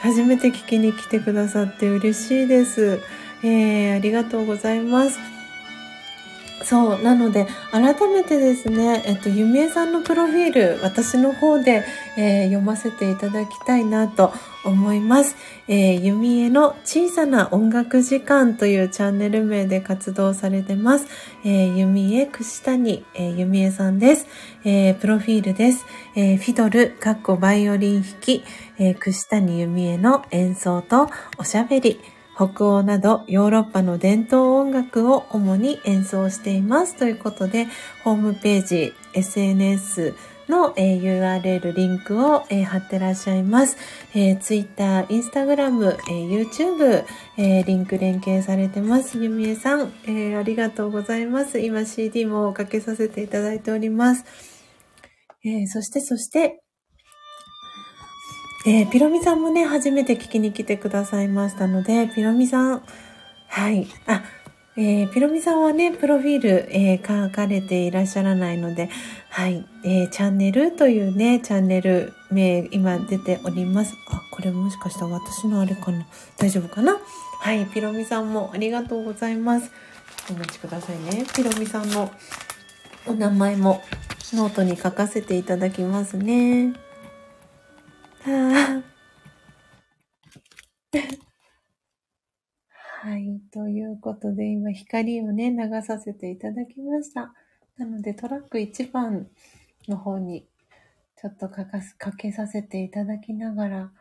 S1: 初めて聞きに来てくださって嬉しいです、えー、ありがとうございます。そう。なので、改めてですね、えっと、ゆみえさんのプロフィール、私の方で、えー、読ませていただきたいなと思います。えー、ゆみえの小さな音楽時間というチャンネル名で活動されてます。えー、ゆみえくしたに、えー、ゆみえさんです。えー、プロフィールです。えー、フィドル、かっこバイオリン弾き、えー、くしたにゆみえの演奏とおしゃべり、北欧などヨーロッパの伝統音楽を主に演奏しています。ということで、ホームページ、SNS の、えー、URL、リンクを、えー、貼ってらっしゃいます。えー、Twitter、Instagram、えー、YouTube、えー、リンク連携されてます。ゆみえさん、えー、ありがとうございます。今 CD もおかけさせていただいております。えー、そして、そして、えー、ピロミさんもね、初めて聞きに来てくださいましたので、ピロミさん、はい、あ、えー、ピロミさんはね、プロフィール、えー、書かれていらっしゃらないので、はい、えー、チャンネルというね、チャンネル名、今出ております。あ、これもしかしたら私のあれかな大丈夫かな？はい、ピロミさんもありがとうございます。お待ちくださいね。ピロミさんのお名前もノートに書かせていただきますね。はい。ということで、今、光をね、流させていただきました。なので、トラック1番の方に、ちょっとかかす、かけさせていただきながら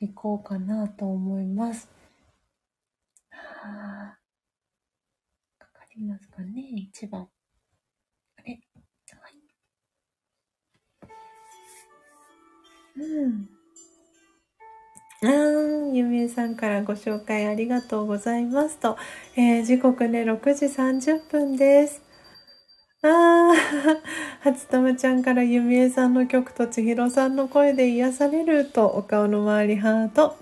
S1: 行こうかなと思います。はあ、かかりますかね、1番。あれ？はい。うん。あーゆみえさんからご紹介ありがとうございますと、えー、時刻ね、6時30分です。あー、初玉ちゃんからゆみえさんの曲とちひろさんの声で癒されると、お顔の周りハート。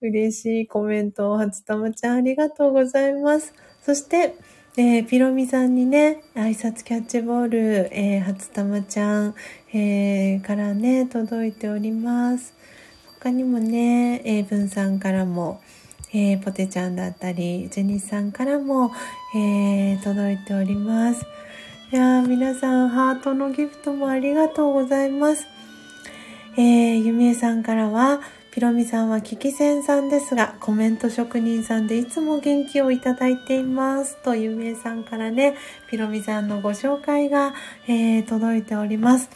S1: 嬉しいコメントを初玉ちゃんありがとうございます。そして、えー、ピロミさんにね、挨拶キャッチボール、えー、初玉ちゃん、えー、からね、届いております。他にもね、英文さんからも、えー、ポテちゃんだったり、ジェニスさんからも、えー、届いております。いや皆さん、ハートのギフトもありがとうございます。えー、ゆみえさんからは、ピロミさんは聞き戦さんですが、コメント職人さんでいつも元気をいただいています。と、ゆみえさんからね、ピロミさんのご紹介が、えー、届いております。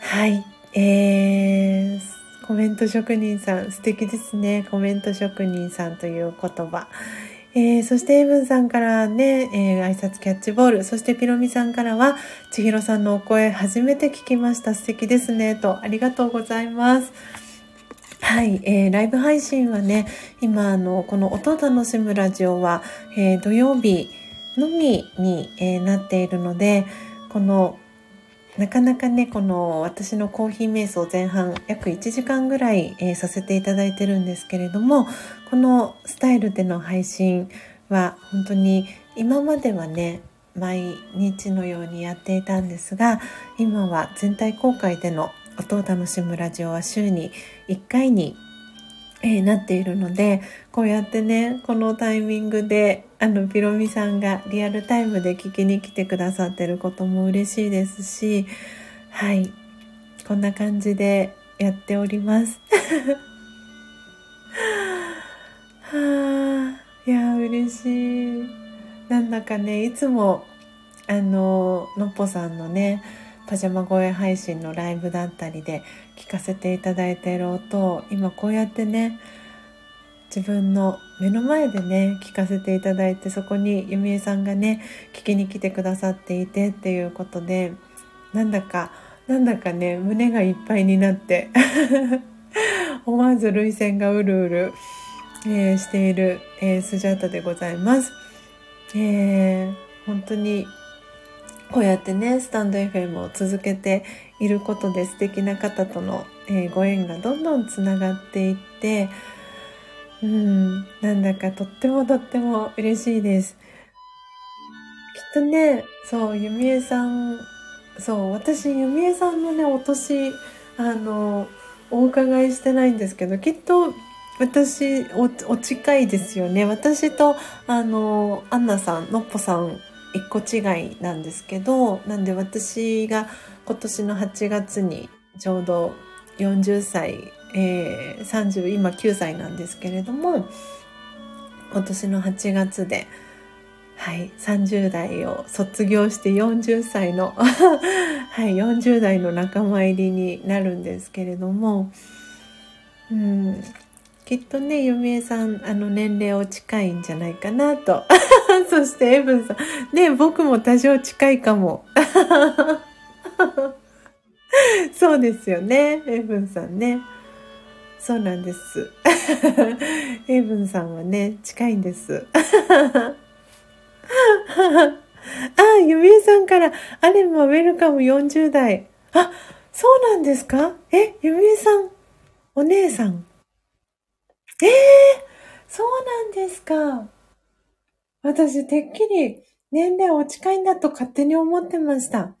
S1: はい。えー、コメント職人さん、素敵ですね。コメント職人さんという言葉。えー、そしてエブンさんからね、えー、挨拶キャッチボール。そしてピロミさんからは、千尋さんのお声初めて聞きました。素敵ですね。と、ありがとうございます。はい、えー、ライブ配信はね、今、あの、この音を楽しむラジオは、えー、土曜日のみに、えー、なっているので、このなかなかね、この私のコーヒー瞑想前半約1時間ぐらい、えー、させていただいてるんですけれども、このスタイルでの配信は本当に今まではね、毎日のようにやっていたんですが、今は全体公開での音を楽しむラジオは週に1回にえー、なっているのでこうやってねこのタイミングであのピロミさんがリアルタイムで聞きに来てくださってることも嬉しいですしはいこんな感じでやっております。はあ、いや、嬉しい。なんだかね、いつも、あの、のっぽさんのね、パジャマ声配信のライブだったりで聞かせていただいている音を今こうやってね自分の目の前でね聞かせていただいてそこに由美恵さんがね聞きに来てくださっていてっていうことでなんだかなんだかね胸がいっぱいになって 思わず涙腺がうるうる、えー、している、えー、スジャータでございます。えー、本当にこうやってねスタンド FM を続けていることで素敵な方との、えー、ご縁がどんどんつながっていってうんなんだかとってもとっても嬉しいです。きっとねそうゆみえさんそう私ゆみえさんのねお年あのお伺いしてないんですけどきっと私おお近いですよね。私とあのアンナさんのっぽさん1個違いなんですけどなんで私が今年の8月にちょうど40歳、えー、30今9歳なんですけれども今年の8月で、はい、30代を卒業して40歳の、はい、40代の仲間入りになるんですけれども、うん、きっとね、ゆみえさん、あの、年齢お近いんじゃないかなと。そして、エブンさん。ね、僕も多少近いかも。そうですよね、エブンさんね。そうなんです。エブンさんはね、近いんです。あ、ゆみえさんから、あれもウェルカム40代。あ、そうなんですか？え、ゆみえさん、お姉さん。ええー、そうなんですか。私、てっきり年齢お近いんだと勝手に思ってました。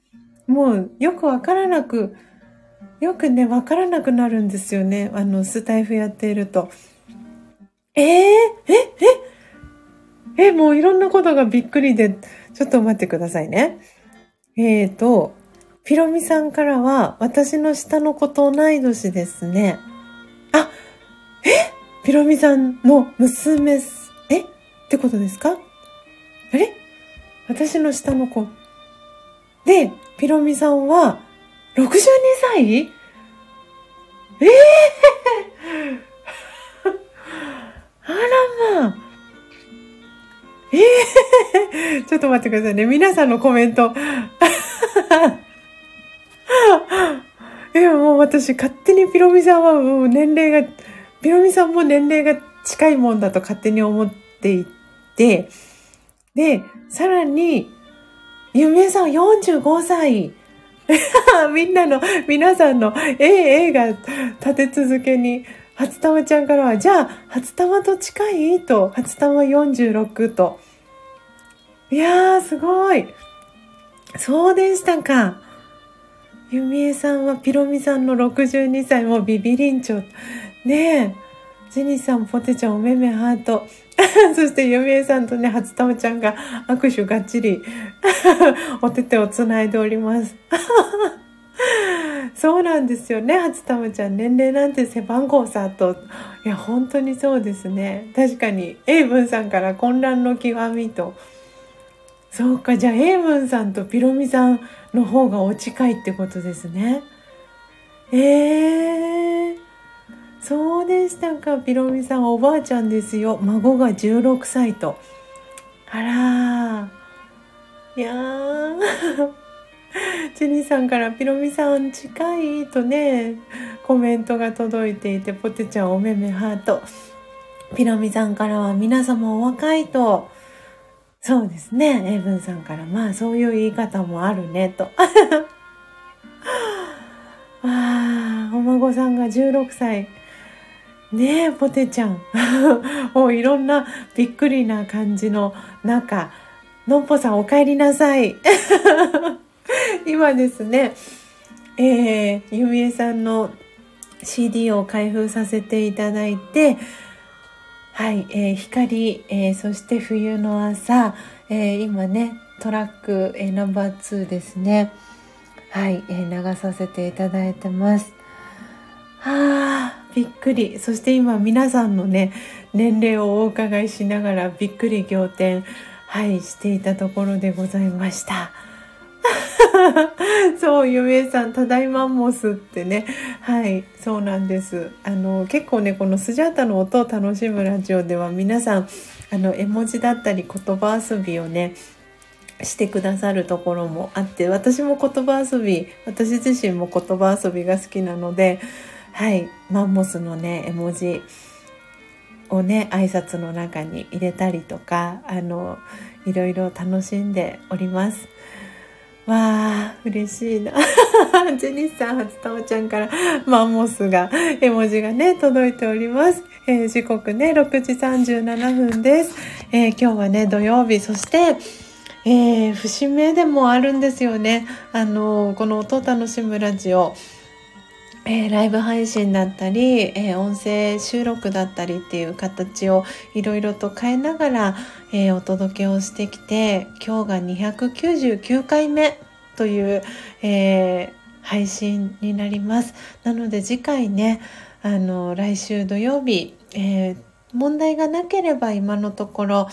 S1: もう、よくわからなく、よくね、わからなくなるんですよね。あの、スタイフやっていると。えー、え、え、え、もういろんなことがびっくりで、ちょっと待ってくださいね。えーと、ピロミさんからは、私の下の子と同い年ですね。あ、え？ピロミさんの娘す、え？ってことですか？あれ？私の下の子。で、ピロミさんは、62歳？ええー、あらまあ。ええー、ちょっと待ってくださいね。皆さんのコメント。いや、もう私、勝手にピロミさんはもう年齢がピロミさんも年齢が近いもんだと勝手に思っていて、で、さらに、ゆめさん45歳。みんなの、皆さんの、ええ、ええが立て続けに、初玉ちゃんからは、じゃあ、初玉と近い？と、初玉46と。いやー、すごい。そうでしたか。ゆみえさんはピロミさんの62歳もビビリンチョ。ねえ。ジェニーさん、ポテちゃん、おめめハート。そして、ゆみえさんとね、初玉ちゃんが握手がっちり、お手手をつないでおります。そうなんですよね、初玉ちゃん。年齢なんて背番号さ、と。いや、本当にそうですね。確かに、エイブンさんから混乱の極みと。そうか、じゃあ、エイブンさんとピロミさんの方がお近いってことですね。えー。そうでしたか、ピロミさん、おばあちゃんですよ。孫が16歳と。あらいやー。ジェニーさんからピロミさん近いとね、コメントが届いていて、ポテちゃんおめめハート。ピロミさんからは皆様お若いと。そうですね、エイブンさんからまあそういう言い方もあるねと。ああ、お孫さんが16歳。ねえ、ポテちゃん。もういろんなびっくりな感じの中、のっぽさんお帰りなさい。今ですね、えー、ゆみえさんの CD を開封させていただいて、はい、えー、光、えー、そして冬の朝、えー、今ね、トラック、えー、ナンバー2ですね。はい、えー、流させていただいてます。はあ、びっくり。そして今皆さんのね、年齢をお伺いしながらびっくり仰天、はい、していたところでございました。そう、ゆめさん、ただいまモスってね。はい、そうなんです。あの、結構ね、このスジャータの音を楽しむラジオでは皆さん、あの、絵文字だったり言葉遊びをね、してくださるところもあって私も言葉遊び私自身も言葉遊びが好きなのではいマンモスのね絵文字をね挨拶の中に入れたりとかあのいろいろ楽しんでおります。わあ、嬉しいな。ジェニスさん、初玉ちゃんからマンモスが、絵文字がね、届いております。えー、時刻ね、6時37分です。えー、今日はね、土曜日、そして、えー、節目でもあるんですよね。あの、この音を楽しむラジオ。えー、ライブ配信だったり、えー、音声収録だったりっていう形をいろいろと変えながら、えー、お届けをしてきて今日が299回目という、え配信になりますなので次回ねあの来週土曜日、え問題がなければ今のところ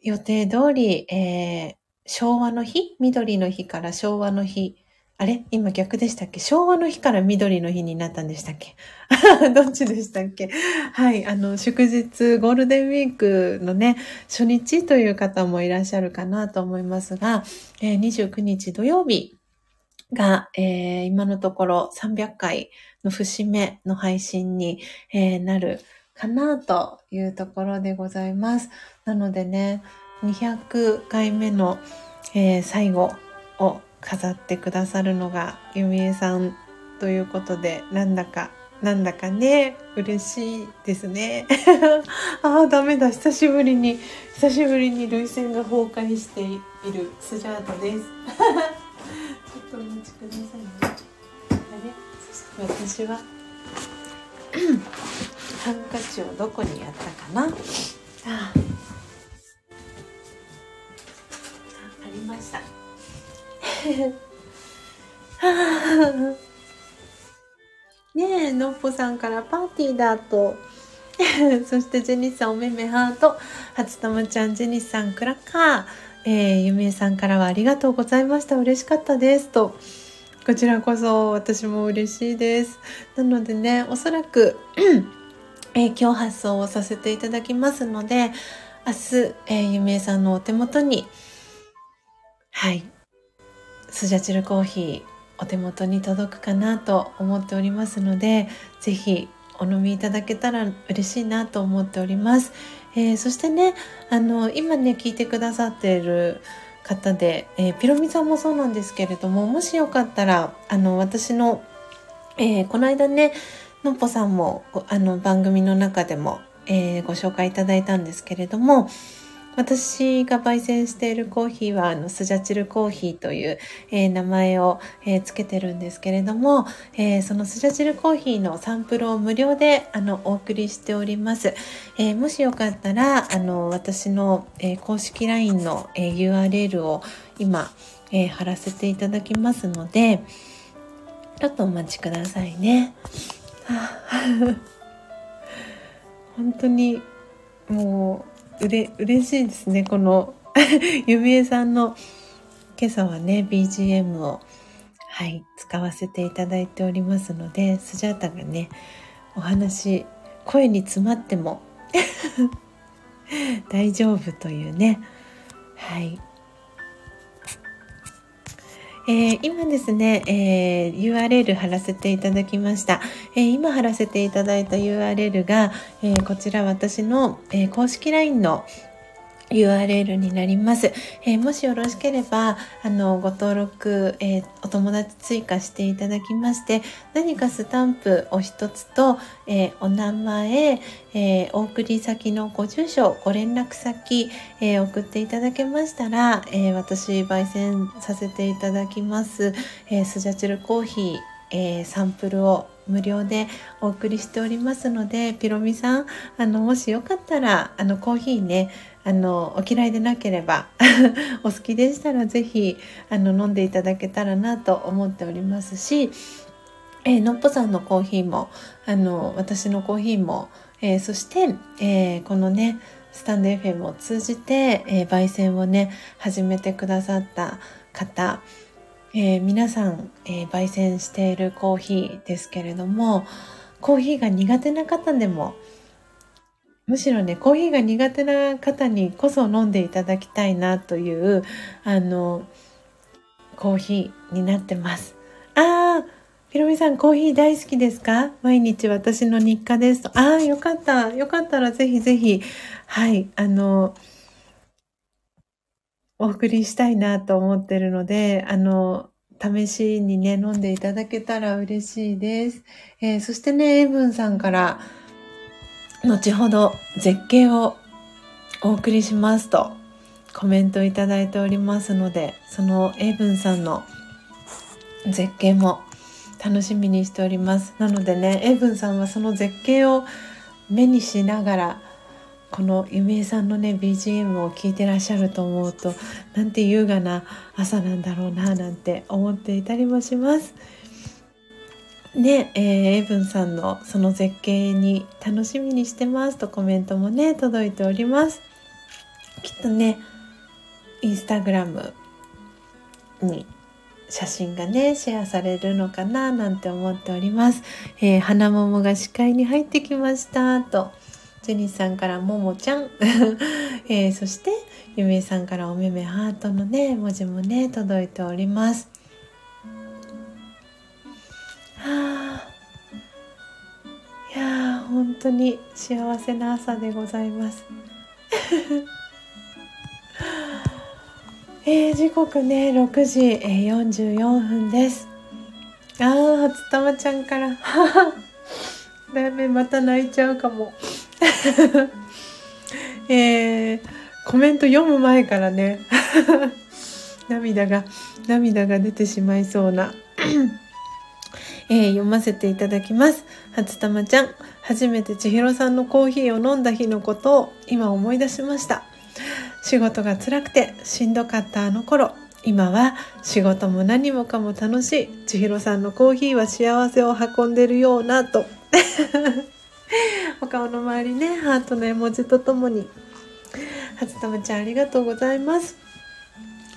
S1: 予定通り、え、昭和の日緑の日から昭和の日。あれ？今逆でしたっけ？昭和の日から緑の日になったんでしたっけ？どっちでしたっけ？はい。あの、祝日、ゴールデンウィークのね、初日という方もいらっしゃるかなと思いますが、えー、29日土曜日が、えー、今のところ300回の節目の配信に、えー、なるかなというところでございます。なのでね、200回目の、えー、最後を飾ってくださるのがゆみえさんということで、なんだか、なんだかね、嬉しいですね。ああ、ダメだ。久しぶりに、久しぶりに涙腺が崩壊しているスジャートです。ちょっとお待ちくださいね。あれ？私は ハンカチをどこにやったかな？あありました ねえのっぽさんからパーティーだと。そしてジェニスさんおめめハート。初玉ちゃんジェニスさんクラッカーえー、ゆみえさんからはありがとうございました。嬉しかったです。とこちらこそ私も嬉しいです。なのでねおそらく えー、今日発送をさせていただきますので、明日、えー、ゆみえさんのお手元に、はい、スジャチルコーヒーお手元に届くかなと思っておりますので、ぜひお飲みいただけたら嬉しいなと思っております。えー、そしてね、あの、今ね、聞いてくださっている方で、えー、ピロミさんもそうなんですけれども、もしよかったら、あの、私の、えー、この間ね、のっぽさんもあの番組の中でも、えー、ご紹介いただいたんですけれども私が焙煎しているコーヒーはあのスジャチルコーヒーという、えー、名前を、えー、つけてるんですけれども、えー、そのスジャチルコーヒーのサンプルを無料であのお送りしております、えもしよかったらあの私の、え公式 LINE の、え URL を今、え貼らせていただきますのでちょっとお待ちくださいね。本当にもううれ嬉しいですねこのゆみえさんの今朝はね BGM をはい使わせていただいておりますのでスジャータがねお話声に詰まっても 大丈夫というね。はい。えー、今ですね、えー、URL 貼らせていただきました。えー、今貼らせていただいた URL が、えこちら私の、え公式 LINE の URL になります。えー、もしよろしければ、あの、ご登録、えー、お友達追加していただきまして、何かスタンプを一つと、えー、お名前、えお送り先のご住所、ご連絡先、え送っていただけましたら、え私、焙煎させていただきます、えスジャチルコーヒー、えサンプルを無料でお送りしておりますので、ピロミさん、あの、もしよかったら、あの、コーヒーね、あの、お嫌いでなければ お好きでしたらぜひ、あの、飲んでいただけたらなと思っておりますし、えー、のっぽさんのコーヒーも、あの、私のコーヒーも、えー、そして、えー、このね、スタンド FM を通じて、えー、焙煎をね、始めてくださった方、えー、皆さん、えー、焙煎しているコーヒーですけれども、コーヒーが苦手な方でも、むしろね、コーヒーが苦手な方にこそ飲んでいただきたいなという、あの、コーヒーになってます。ああ、ひろみさん、コーヒー大好きですか？毎日私の日課ですと。ああ、よかった。よかったらぜひぜひ、はい、あの、お送りしたいなと思ってるので、あの、試しにね、飲んでいただけたら嬉しいです。えー、そしてね、エブンさんから、後ほど絶景をお送りしますとコメントいただいておりますので、そのエイブンさんの絶景も楽しみにしております。なのでねエイブンさんはその絶景を目にしながらこのゆえさんのね BGM を聴いてらっしゃると思うとなんて優雅な朝なんだろうななんて思っていたりもします。ねえー、エブンさんのその絶景に楽しみにしてますとコメントもね届いておりますきっとねインスタグラムに写真がね、シェアされるのかななんて思っております。えー、花桃が視界に入ってきましたと、ジェニーさんからももちゃん、えー、そしてゆめさんからおめめハートのね、文字もね、届いております。はあ、いや本当に幸せな朝でございます。えー、時刻ね6時、えー、44分です。あー初玉ちゃんから。だめまた泣いちゃうかも。えー、コメント読む前からね涙が涙が出てしまいそうな。えー、読ませていただきます。初玉ちゃん、初めて千尋さんのコーヒーを飲んだ日のことを今思い出しました。仕事が辛くてしんどかったあの頃今は仕事も何もかも楽しい千尋さんのコーヒーは幸せを運んでるようなとお顔の周りねハートの絵文字とともに初玉ちゃんありがとうございます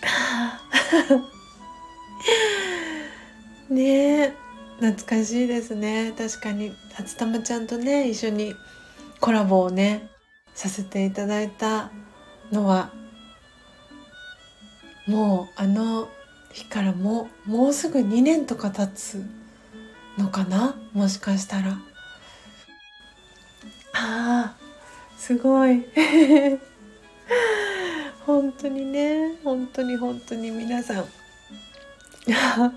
S1: ねえ懐かしいですね。確かに。初玉ちゃんとね一緒にコラボをねさせていただいたのはもうあの日からもうもうすぐ2年とか経つのかな？もしかしたら。ああすごい。本当にね本当に本当に皆さん。今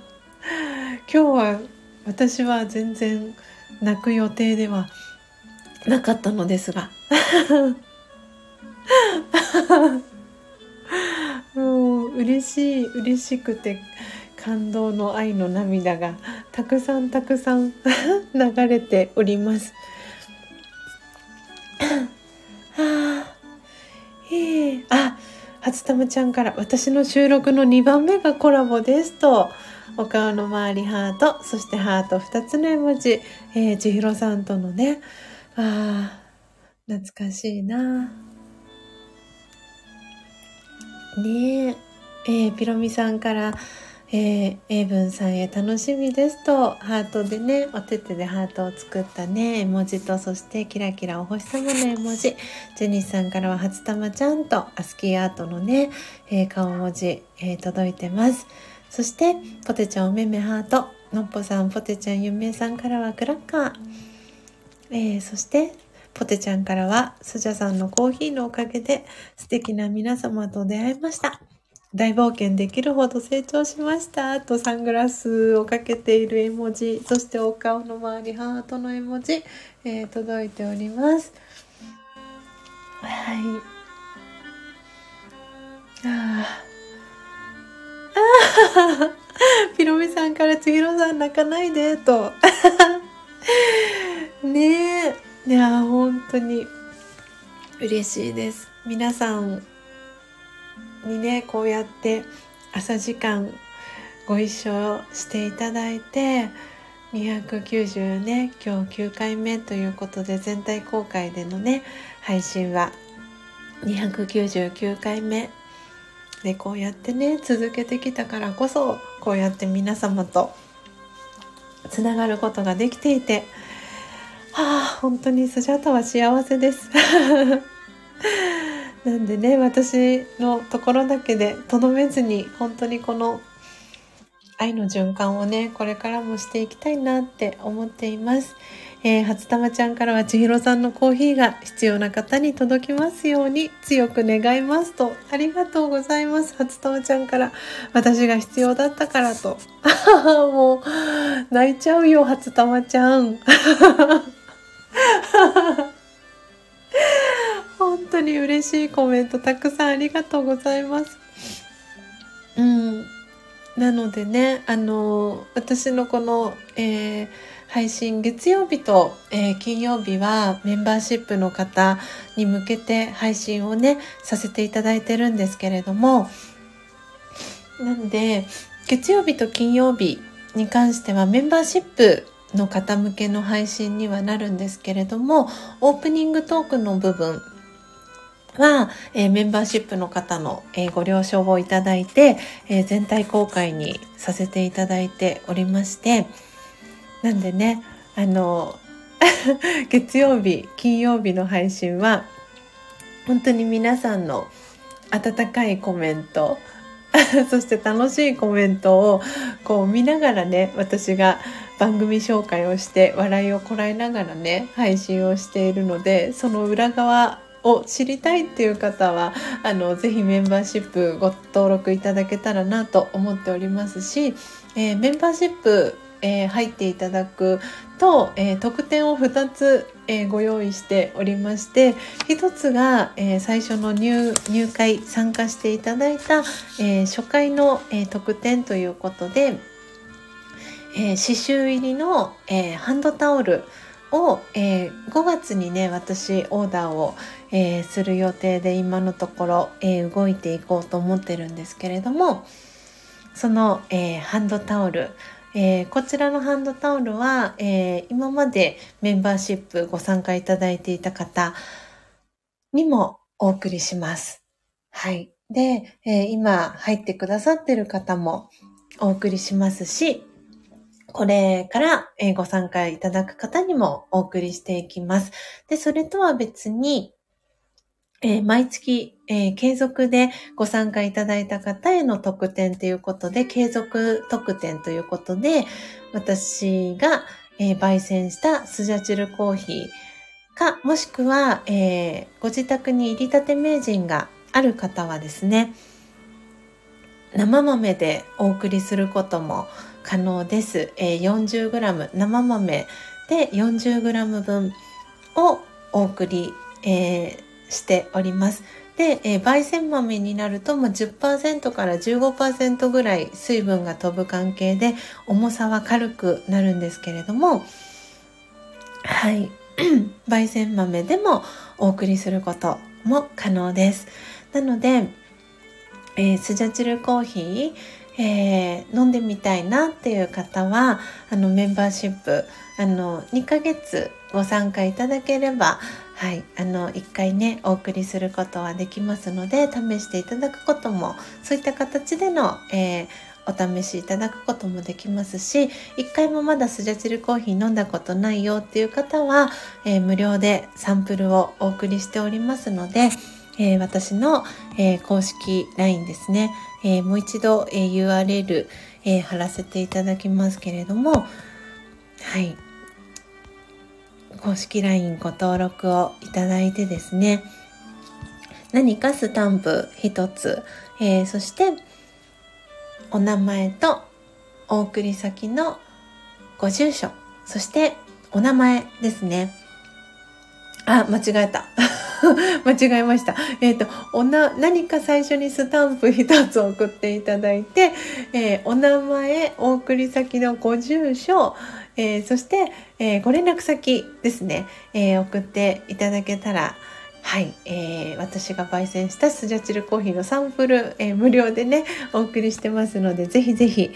S1: 日は私は全然泣く予定ではなかったのですが もう嬉しい嬉しくて感動の愛の涙がたくさんたくさん 流れております。あええあ初玉ちゃんから私の収録の2番目がコラボですとお顔の周りハートそしてハート2つの絵文字、えー、千尋さんとのねあ懐かしいなねえ、えー、ピロミさんから、えー、英文さんへ楽しみですと、ハートでね、お手手でハートを作ったね、絵文字と、そしてキラキラお星様の絵文字。ジェニスさんからは初玉ちゃんと、アスキーアートのね、えー、顔文字、えー、届いてます。そして、ポテちゃんおめめハート。のっぽさん、ポテちゃん、ゆめさんからはクラッカー。えー、そして、ポテちゃんからは、スジャさんのコーヒーのおかげで素敵な皆様と出会いました。大冒険できるほど成長しました。とサングラスをかけている絵文字、そしてお顔の周りハートの絵文字、えー、届いております。はい。ああ。ピロミさんから千尋さん泣かないで、と。ねえ。いや本当に嬉しいです皆さんにねこうやって朝時間ご一緒していただいて290ね今日9回目ということで全体公開でのね配信は299回目でこうやってね続けてきたからこそこうやって皆様とつながることができていてはあ本当にスジャタは幸せです なんでね私のところだけでとどめずに本当にこの愛の循環をねこれからもしていきたいなって思っています。えー、初玉ちゃんからは千尋さんのコーヒーが必要な方に届きますように強く願いますとありがとうございます。初玉ちゃんから私が必要だったからと。あ もう泣いちゃうよ初玉ちゃん。本当に嬉しいコメントたくさんありがとうございます。うん。なのでねあの私のこの、えー配信月曜日と、えー、金曜日はメンバーシップの方に向けて配信をねさせていただいてるんですけれどもなんで月曜日と金曜日に関してはメンバーシップの方向けの配信にはなるんですけれどもオープニングトークの部分は、えー、メンバーシップの方の、えー、ご了承をいただいて、えー、全体公開にさせていただいておりましてなんでねあの 月曜日金曜日の配信は本当に皆さんの温かいコメント そして楽しいコメントをこう見ながらね私が番組紹介をして笑いをこらえながらね配信をしているのでその裏側を知りたいっていう方はあのぜひメンバーシップご登録いただけたらなと思っておりますし、えー、メンバーシップえー、入っていただくと、えー、特典を2つ、えー、ご用意しておりまして1つが、え最初の入入会参加していただいた、え初回の、え特典ということで、え刺繍入りの、えハンドタオルを、え5月にね私オーダーを、えする予定で今のところ、え動いていこうと思ってるんですけれどもその、えハンドタオルえー、こちらのハンドタオルは、えー、今までメンバーシップご参加いただいていた方にもお送りします。はい。で、えー、今入ってくださってる方もお送りしますし、これから、ご参加いただく方にもお送りしていきます。で、それとは別に、えー、毎月、えー、継続でご参加いただいた方への特典ということで、継続特典ということで、私が、えー、焙煎したスジャチルコーヒーか、もしくは、えご自宅に入りたて名人がある方はですね、生豆でお送りすることも可能です。え 40g 生豆で 40g 分をお送り、えーしております。で、えー、焙煎豆になると、まあ、10%から15%ぐらい水分が飛ぶ関係で重さは軽くなるんですけれども、はい。焙煎豆でもお送りすることも可能です。なので、えー、スジャチルコーヒー、えー、飲んでみたいなっていう方は、あの、メンバーシップ、あの、2ヶ月ご参加いただければ、はい、あの一回ねお送りすることはできますので試していただくこともそういった形での、えー、お試しいただくこともできますし一回もまだスジャチルコーヒー飲んだことないよっていう方は、えー、無料でサンプルをお送りしておりますので、えー、私の、え公式 LINE ですね、えもう一度、え URL、え貼らせていただきますけれどもはい。公式 LINE ご登録をいただいてですね、何かスタンプ一つ、えー、そしてお名前とお送り先のご住所、そしてお名前ですね。あ、間違えた。間違えました。えっ、ー、と、おな、何か最初にスタンプ一つ送っていただいて、えー、お名前、お送り先のご住所、えー、そして、えー、ご連絡先ですね、えー、送っていただけたら、はい、えー、私が焙煎したスジャチルコーヒーのサンプル、えー、無料でね、お送りしてますので、ぜひぜひ、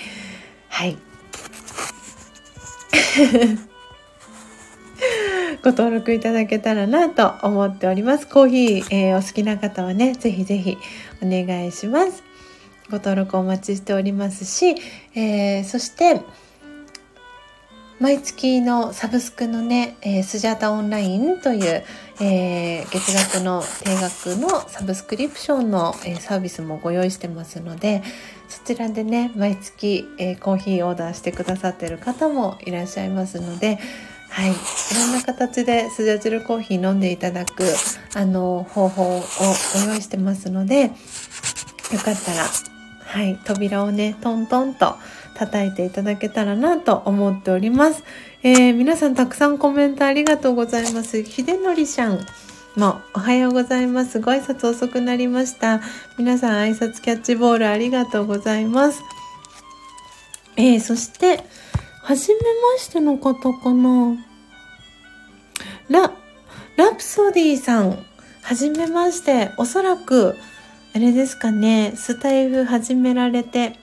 S1: はい。ご登録いただけたらなと思っております。コーヒー、えー、お好きな方はね、ぜひぜひお願いします。ご登録お待ちしておりますし、えー、そして、毎月のサブスクのね、えー、スジャータオンラインという、えー、月額の定額のサブスクリプションの、えー、サービスもご用意してますので、そちらでね、毎月、えコーヒーオーダーしてくださってる方もいらっしゃいますので、はい。いろんな形でスジャチルコーヒー飲んでいただく、あの、方法をご用意してますので、よかったら、はい、扉をね、トントンと叩いていただけたらなと思っております。えー、皆さんたくさんコメントありがとうございます。ひでのりさん。もおはようございます。ご挨拶遅くなりました。皆さん挨拶キャッチボールありがとうございます。えー、そして、はじめましての方かなラ、ラプソディさん。はじめまして。おそらく、あれですかね、スタイフ始められて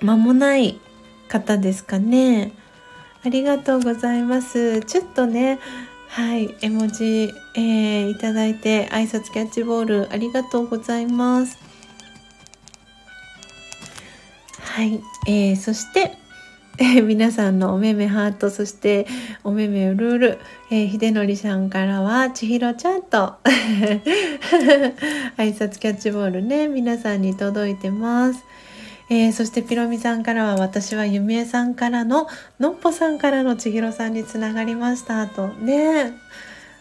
S1: 間もない方ですかね。ありがとうございます。ちょっとね、はい、絵文字、えー、いただいて挨拶キャッチボールありがとうございます。はい、えー、そして、えー、皆さんのおめめハート、そしておめめうるうる、えー、ひでのりさんからは、ちひろちゃんと 挨拶キャッチボールね、皆さんに届いてます。えー、そしてピロミさんからは私はゆみえさんからののっぽさんからのちひろさんにつながりましたとね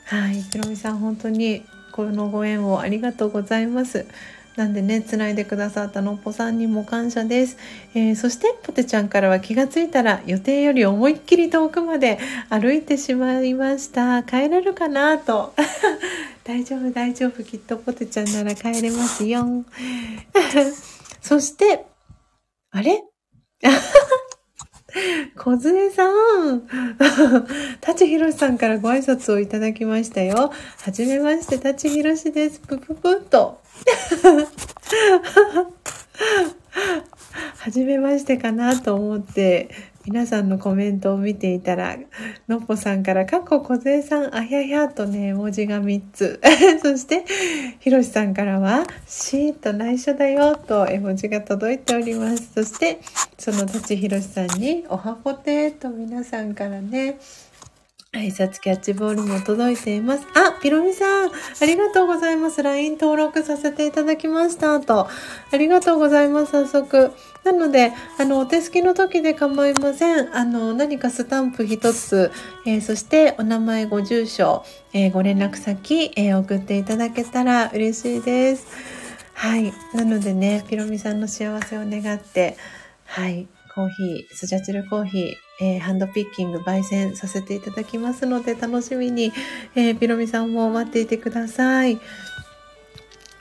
S1: はいピロミさん本当にこのご縁をありがとうございますなんでね、つないでくださったのっぽさんにも感謝です。えー、そして、ポテちゃんからは気がついたら予定より思いっきり遠くまで 歩いてしまいました。帰れるかなと。大丈夫、大丈夫。きっとポテちゃんなら帰れますよ。そして、あれ？小杖さん。舘ひろしさんからご挨拶をいただきましたよ。はじめまして、舘ひろしです。ぷぷぷっと。はじめましてかなと思って皆さんのコメントを見ていたら、のっぽさんから、かっこ小杖さん、あややとね、文字が3つ。そして、ひろしさんからは、シーと内緒だよと絵文字が届いております。そして、その舘ひろしさんに、おはぽてと皆さんからね、挨拶キャッチボールも届いています。あ、ピロミさん、ありがとうございます。LINE 登録させていただきました。と、ありがとうございます。早速。なので、あの、お手すきの時で構いません。あの、何かスタンプ一つ、えー、そしてお名前、ご住所、えー、ご連絡先、えー、送っていただけたら嬉しいです。はい。なのでね、ピロミさんの幸せを願って、はい。コーヒー、スジャチルコーヒー、えー、ハンドピッキング、焙煎させていただきますので、楽しみに、えー、ピロミさんも待っていてください。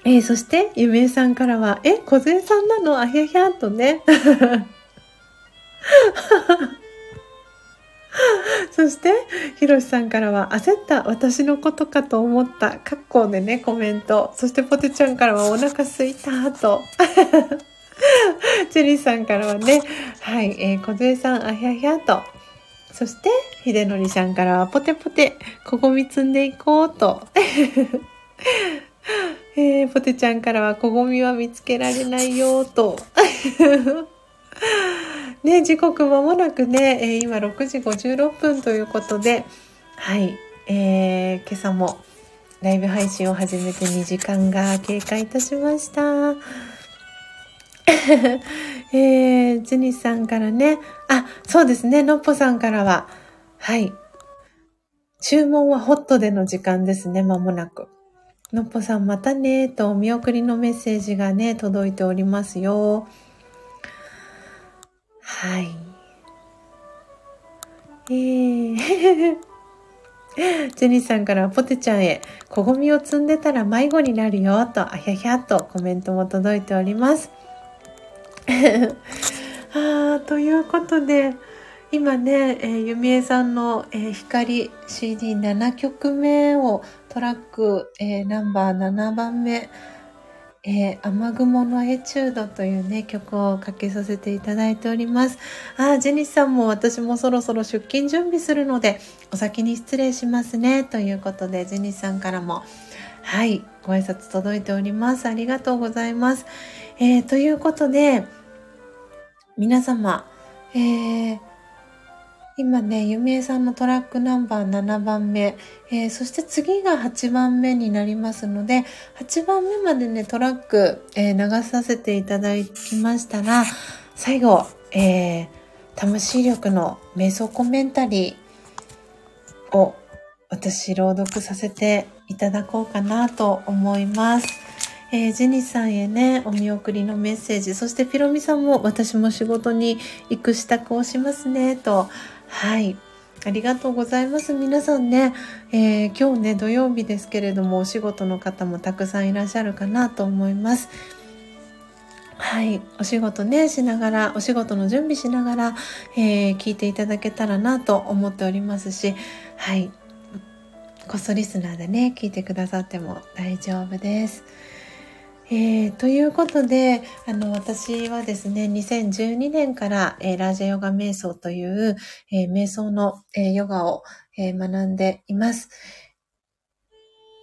S1: えー、そして、ゆめいさんからは、え、小杖さんなの？あひゃひゃとね。そして、ひろしさんからは、焦った私のことかと思った、かっこでね、コメント。そして、ポテちゃんからは、お腹すいた、と。チェリーさんからはね、はい、えー、小杖さん、あひゃひゃと。そして、ひでのりさんからは、ポテポテ、ここみ積んでいこうと。えー、ポテちゃんからは、こごみは見つけられないよと。ね、時刻まもなくね、えー、今6時56分ということで、はい、えー、今朝もライブ配信を始めて2時間が経過いたしました。えー、ジニスさんからね、あ、そうですね、のっぽさんからは、はい。注文はホットでの時間ですね、まもなく。のっぽさんまたね、とお見送りのメッセージがね、届いておりますよ。はい。えー、ジェニーさんからポテちゃんへ、こごみを積んでたら迷子になるよ、と、あひゃひゃとコメントも届いております。あということで今ね、えー、さんの、えー、光 CD7 曲目をトラック、えー、ナンバー7番目、えー、雨雲のエチュードというね、曲をかけさせていただいております。あー、ジェニスさんも私もそろそろ出勤準備するので、お先に失礼しますね。ということで、ジェニスさんからも、はい、ご挨拶届いております。ありがとうございます。えー、ということで、皆様、えー、今ね、ゆみえさんのトラックナンバー7番目、えー、そして次が8番目になりますので、8番目までね、トラック、えー、流させていただきましたら、最後、えー、魂力の瞑想コメンタリーを私朗読させていただこうかなと思います。えー、ジェニスさんへね、お見送りのメッセージ、そしてピロミさんも私も仕事に行く支度をしますね、と、はい。ありがとうございます。皆さんね、えー、今日ね、土曜日ですけれども、お仕事の方もたくさんいらっしゃるかなと思います。はい。お仕事ね、しながら、お仕事の準備しながら、えー、聞いていただけたらなと思っておりますし、はい。こっそリスナーでね、聞いてくださっても大丈夫です。えー、ということで、あの、私はですね、2012年から、えー、ラージャヨガ瞑想という、えー、瞑想の、えヨガを、え学んでいます。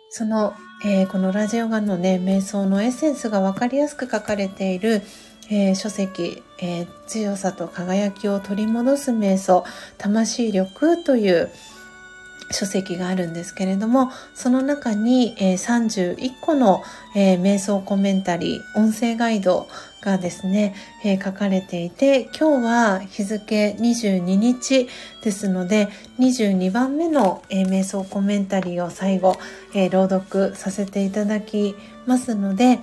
S1: その、えこのラジャヨガのね、瞑想のエッセンスがわかりやすく書かれている、え書籍、え強さと輝きを取り戻す瞑想、魂力という、書籍があるんですけれども、その中に、えー、31個の、えー、瞑想コメンタリー、音声ガイドがですね、えー、書かれていて、今日は日付22日ですので、22番目の、え、瞑想コメンタリーを最後、え、朗読させていただきますので、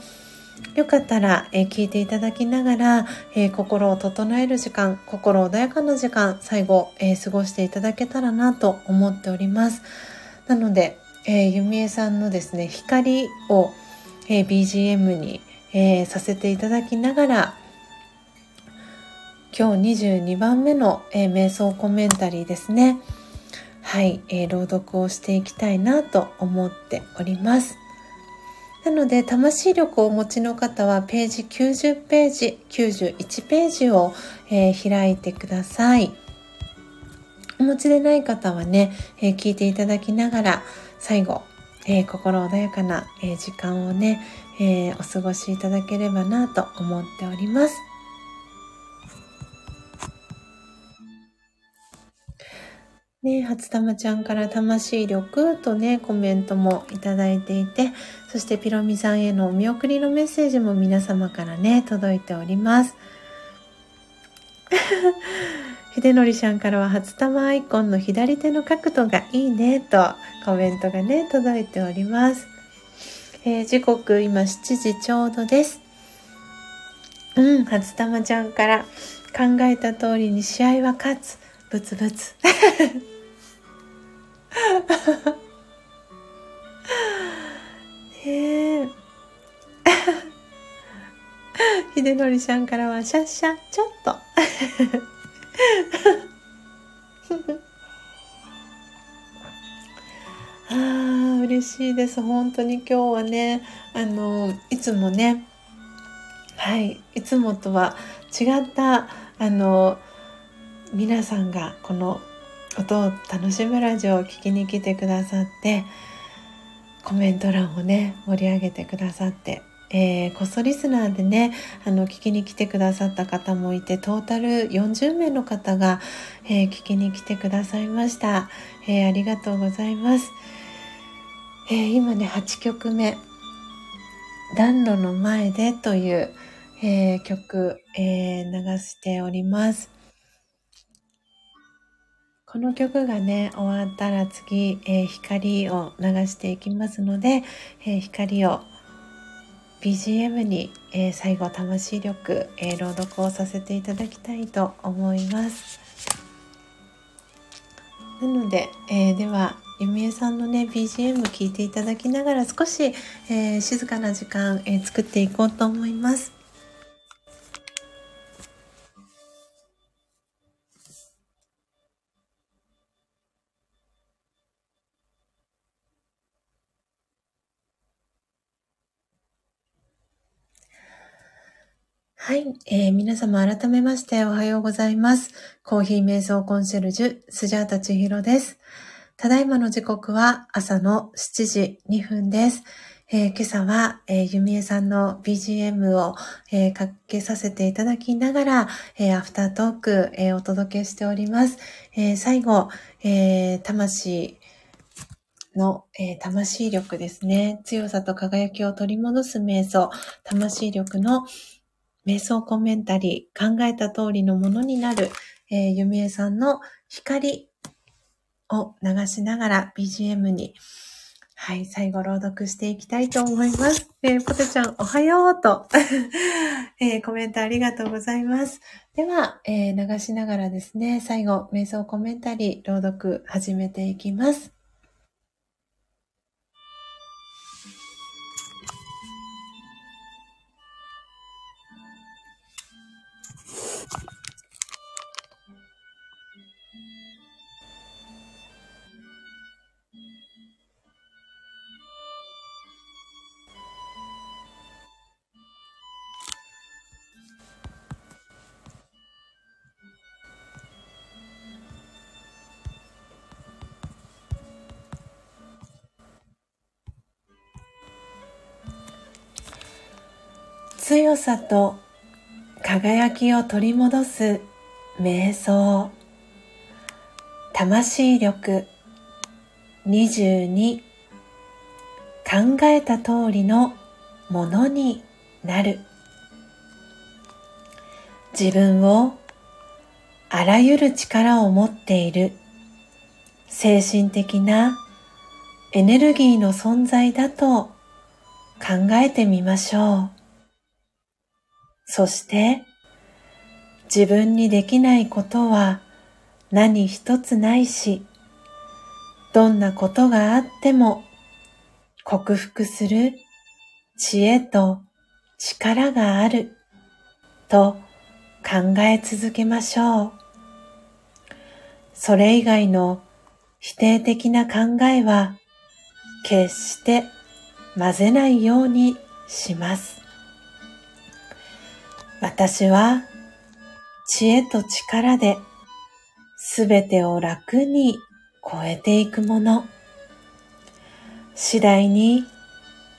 S1: よかったら、えー、聞いていただきながら、えー、心を整える時間、心穏やかな時間、最後、えー、過ごしていただけたらなと思っております。なので、えゆみえさんのですね、光を、え BGM に、えさせていただきながら、今日22番目の、え瞑想コメンタリーですね。はい、え朗読をしていきたいなと思っております。なので、魂力をお持ちの方は、ページ90ページ、91ページを、えー、開いてください。お持ちでない方はね、えー、聞いていただきながら、最後、えー、心穏やかな、え時間をね、えお過ごしいただければなと思っております。ね、初玉ちゃんから魂力とね、コメントもいただいていて、そしてピロミさんへのお見送りのメッセージも皆様からね、届いております。秀則さんからは初玉アイコンの左手の角度がいいねとコメントがね、届いております。えー、時刻今7時ちょうどです。うん、初玉ちゃんから考えた通りに試合は勝つ。ブツブツ。ねえ。秀則さんからは、シャッシャ、ちょっと。ああ、嬉しいです。本当に今日はね、あの、いつもね、はい、いつもとは違った、あの、皆さんがこの音を楽しむラジオを聴きに来てくださってコメント欄をね盛り上げてくださって、えー、こっそリスナーでねあの聞きに来てくださった方もいてトータル40名の方が、えー、聞きに来てくださいました、えー、ありがとうございます、え今ね8曲目「暖炉の前で」という、え曲、え流しております。この曲がね、終わったら次、えー、光を流していきますので、えー、光を BGM に、えー、最後魂力、え朗読をさせていただきたいと思います。なので、えでは、ゆみえさんのね、BGM 聞いていただきながら少し、え静かな時間、え作っていこうと思います。はい、えー、皆様改めましておはようございます。コーヒー瞑想コンシェルジュ、スジャータチヒロです。ただいまの時刻は朝の7時2分です。えー、今朝は、えー、ゆみえさんの BGM を、えー、かけさせていただきながら、えー、アフタートーク、えー、お届けしております。えー、最後、えー、魂の、えー、魂力ですね。強さと輝きを取り戻す瞑想、魂力の瞑想コメンタリー、考えた通りのものになる、えー、ゆみえさんの光を流しながら BGM に、はい、最後朗読していきたいと思います。えー、ポテちゃん、おはようと、えー、コメントありがとうございます。では、えー、流しながらですね、最後、瞑想コメンタリー、朗読始めていきます。強さと輝きを取り戻す瞑想。魂力。22考えた通りのものになる。自分をあらゆる力を持っている。精神的なエネルギーの存在だと考えてみましょう。そして自分にできないことは何一つないし、どんなことがあっても克服する知恵と力があると考え続けましょう。それ以外の否定的な考えは決して混ぜないようにします。私は知恵と力ですべてを楽に超えていくもの。次第に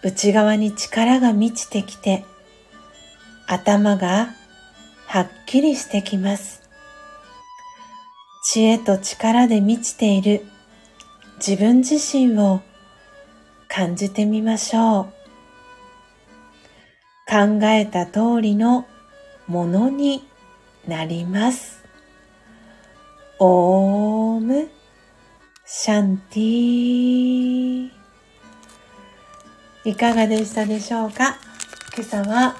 S1: 内側に力が満ちてきて頭がはっきりしてきます。知恵と力で満ちている自分自身を感じてみましょう。考えた通りのものになります。オームシャンティいかがでしたでしょうか？今朝は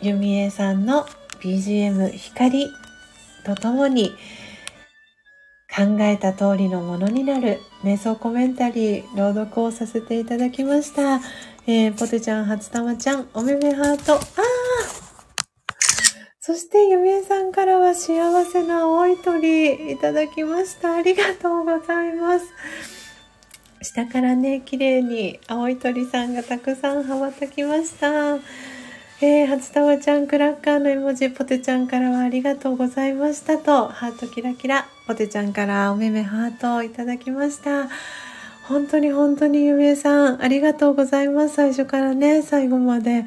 S1: ゆみえさんの BGM 光とともに考えた通りのものになる瞑想コメンタリー朗読をさせていただきました。えー、ポテちゃん、初玉ちゃん、おめめハート、あーそして、ゆめさんからは幸せな青い鳥いただきました。ありがとうございます。下からね、綺麗に青い鳥さんがたくさん羽ばたきました。えー、初玉ちゃんクラッカーの絵文字、ポテちゃんからはありがとうございましたと、ハートキラキラ、ポテちゃんからおめめハートをいただきました。本当に本当にゆめさん、ありがとうございます。最初からね、最後まで。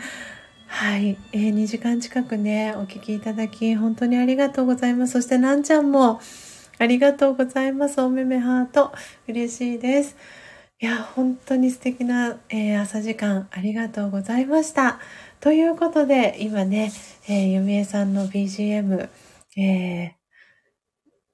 S1: はい、えー、2時間近くね、お聞きいただき、本当にありがとうございます。そして、なんちゃんも、ありがとうございます。おめめハート。嬉しいです。いや、本当に素敵な、えー、朝時間ありがとうございました。ということで、今ね、えー、ゆみえさんの BGM、えー、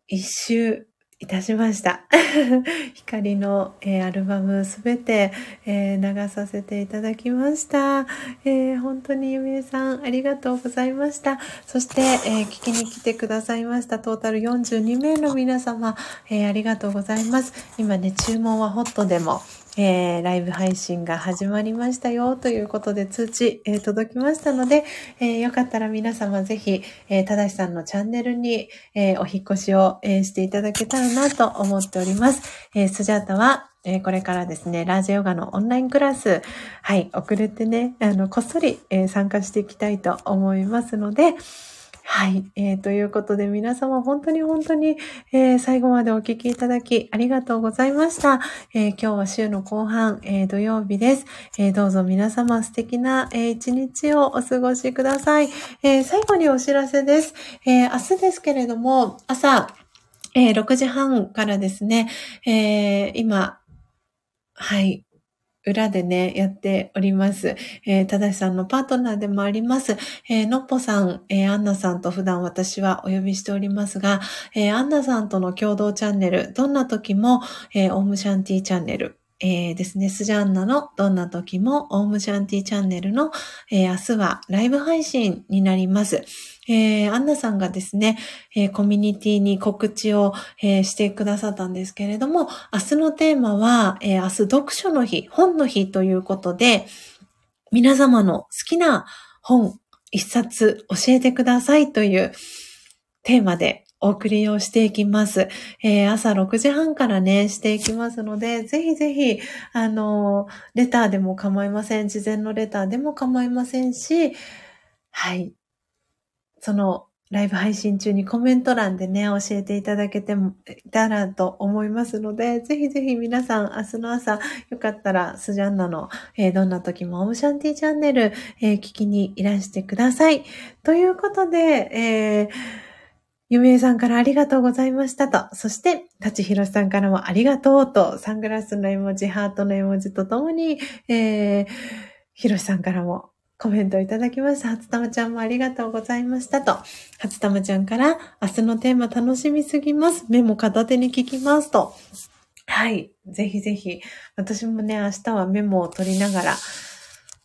S1: 一周いたしました。光の、えー、アルバムすべて、えー、流させていただきました。えー、本当にゆみえさんありがとうございました。そして、え聞きに来てくださいましたトータル42名の皆様、えありがとうございます。今ね、注文はホットでも、えー、ライブ配信が始まりましたよということで通知、えー、届きましたので、えー、よかったら皆様ぜひ、えー、ただしさんのチャンネルに、え、お引越しを、え、していただけたらなと思っております。え、スジャータはえ、これからですね、ラージヨガのオンラインクラス、はい、遅れてね、あの、こっそり、え、参加していきたいと思いますので、はい。えー、ということで皆様本当に本当に、えー、最後までお聞きいただきありがとうございました。えー、今日は週の後半、えー、土曜日です。えー、どうぞ皆様素敵な、えー、一日をお過ごしください。えー、最後にお知らせです。えー、明日ですけれども、朝、えー、6時半からですね、えー、今、はい、裏でね、やっております。えー、ただしさんのパートナーでもあります。えー、のっぽさん、えー、アンナさんと普段私はお呼びしておりますが、えー、アンナさんとの共同チャンネル、どんな時も、えー、オームシャンティーチャンネル、えー、ですね、スジャンナのどんな時もオームシャンティーチャンネルの、えー、明日はライブ配信になります。えー、アンナさんがですね、えー、コミュニティに告知を、えー、してくださったんですけれども、明日のテーマは、え明日読書の日、本の日ということで、皆様の好きな本一冊教えてくださいというテーマでお送りをしていきます。えー、朝6時半からね、していきますので、ぜひぜひ、あの、レターでも構いません。事前のレターでも構いませんし、はい。その、ライブ配信中にコメント欄でね、教えていただけてもいたらと思いますので、ぜひぜひ皆さん、明日の朝、よかったら、スジャンナの、えー、どんな時もオムシャンティチャンネル、えー、聞きにいらしてください。ということで、えーゆめえさんからありがとうございましたと、そして、たちひろしさんからもありがとうと、サングラスの絵文字、ハートの絵文字とともに、えー、ひろしさんからもコメントいただきました。初玉ちゃんもありがとうございましたと。初玉ちゃんから、明日のテーマ楽しみすぎます。メモ片手に聞きますと。はい。ぜひぜひ。私もね、明日はメモを取りながら、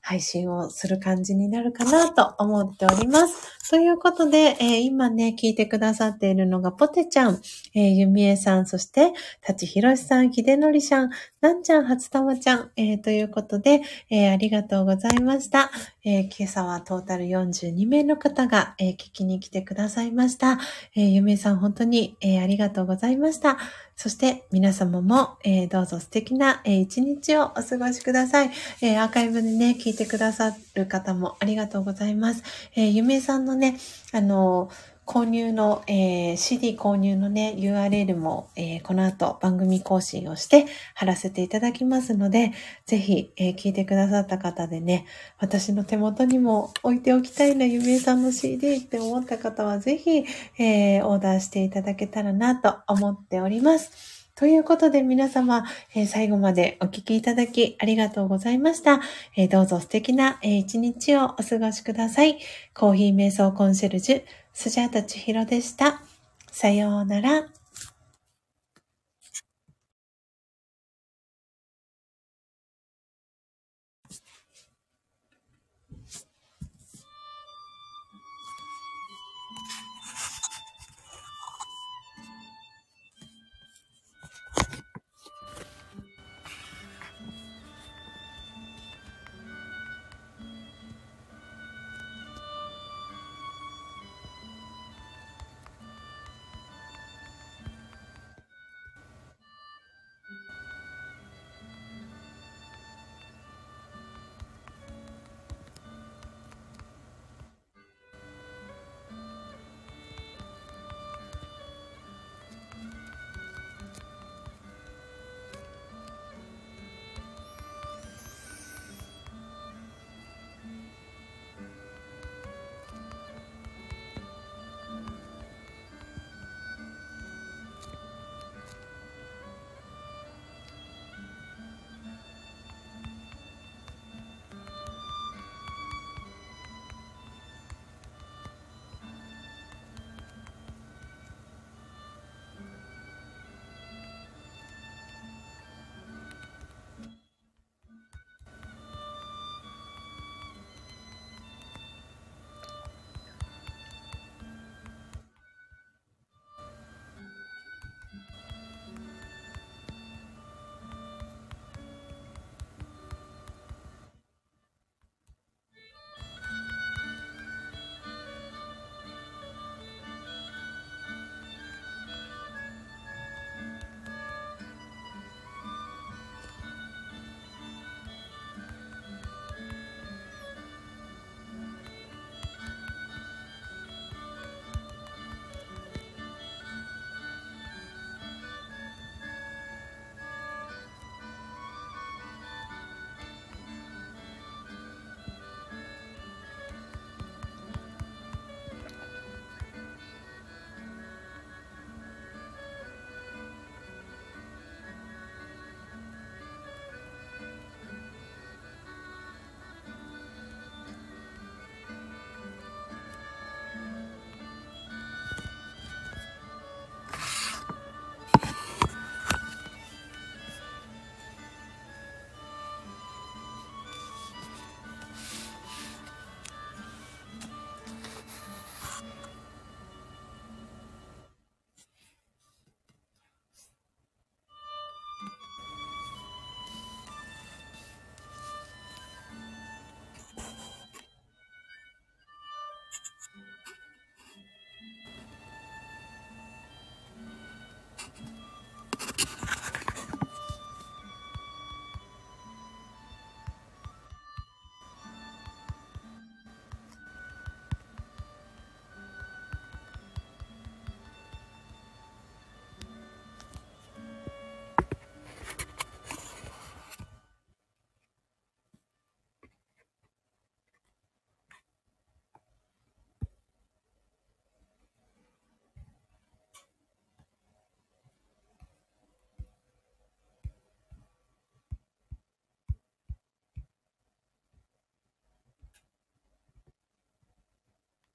S1: 配信をする感じになるかなと思っております。ということで、えー、今ね、聞いてくださっているのがポテちゃん、えー、ゆみえさん、そして、たちひろしさん、ひでのりさん、なんちゃん、はつたまちゃん、えー、ということで、えー、ありがとうございました。えー、今朝はトータル42名の方が、えー、聞きに来てくださいました。えー、ゆみえさん、本当に、えー、ありがとうございました。そして皆様も、えー、どうぞ素敵な、えー、一日をお過ごしください、えー、アーカイブでね、聞いてくださる方もありがとうございます。えー、ゆめさんのね、あの購入の、えー、CD 購入のね、URL も、えー、この後番組更新をして貼らせていただきますので、ぜひ、えー、聞いてくださった方でね、私の手元にも置いておきたいな、ゆめさんの CD って思った方は、ぜひ、えオーダーしていただけたらなと思っております。ということで皆様、えー、最後までお聞きいただきありがとうございました。えー、どうぞ素敵な、えー、一日をお過ごしください。コーヒー瞑想コンシェルジュ、スジャータチヒロでした。さようなら。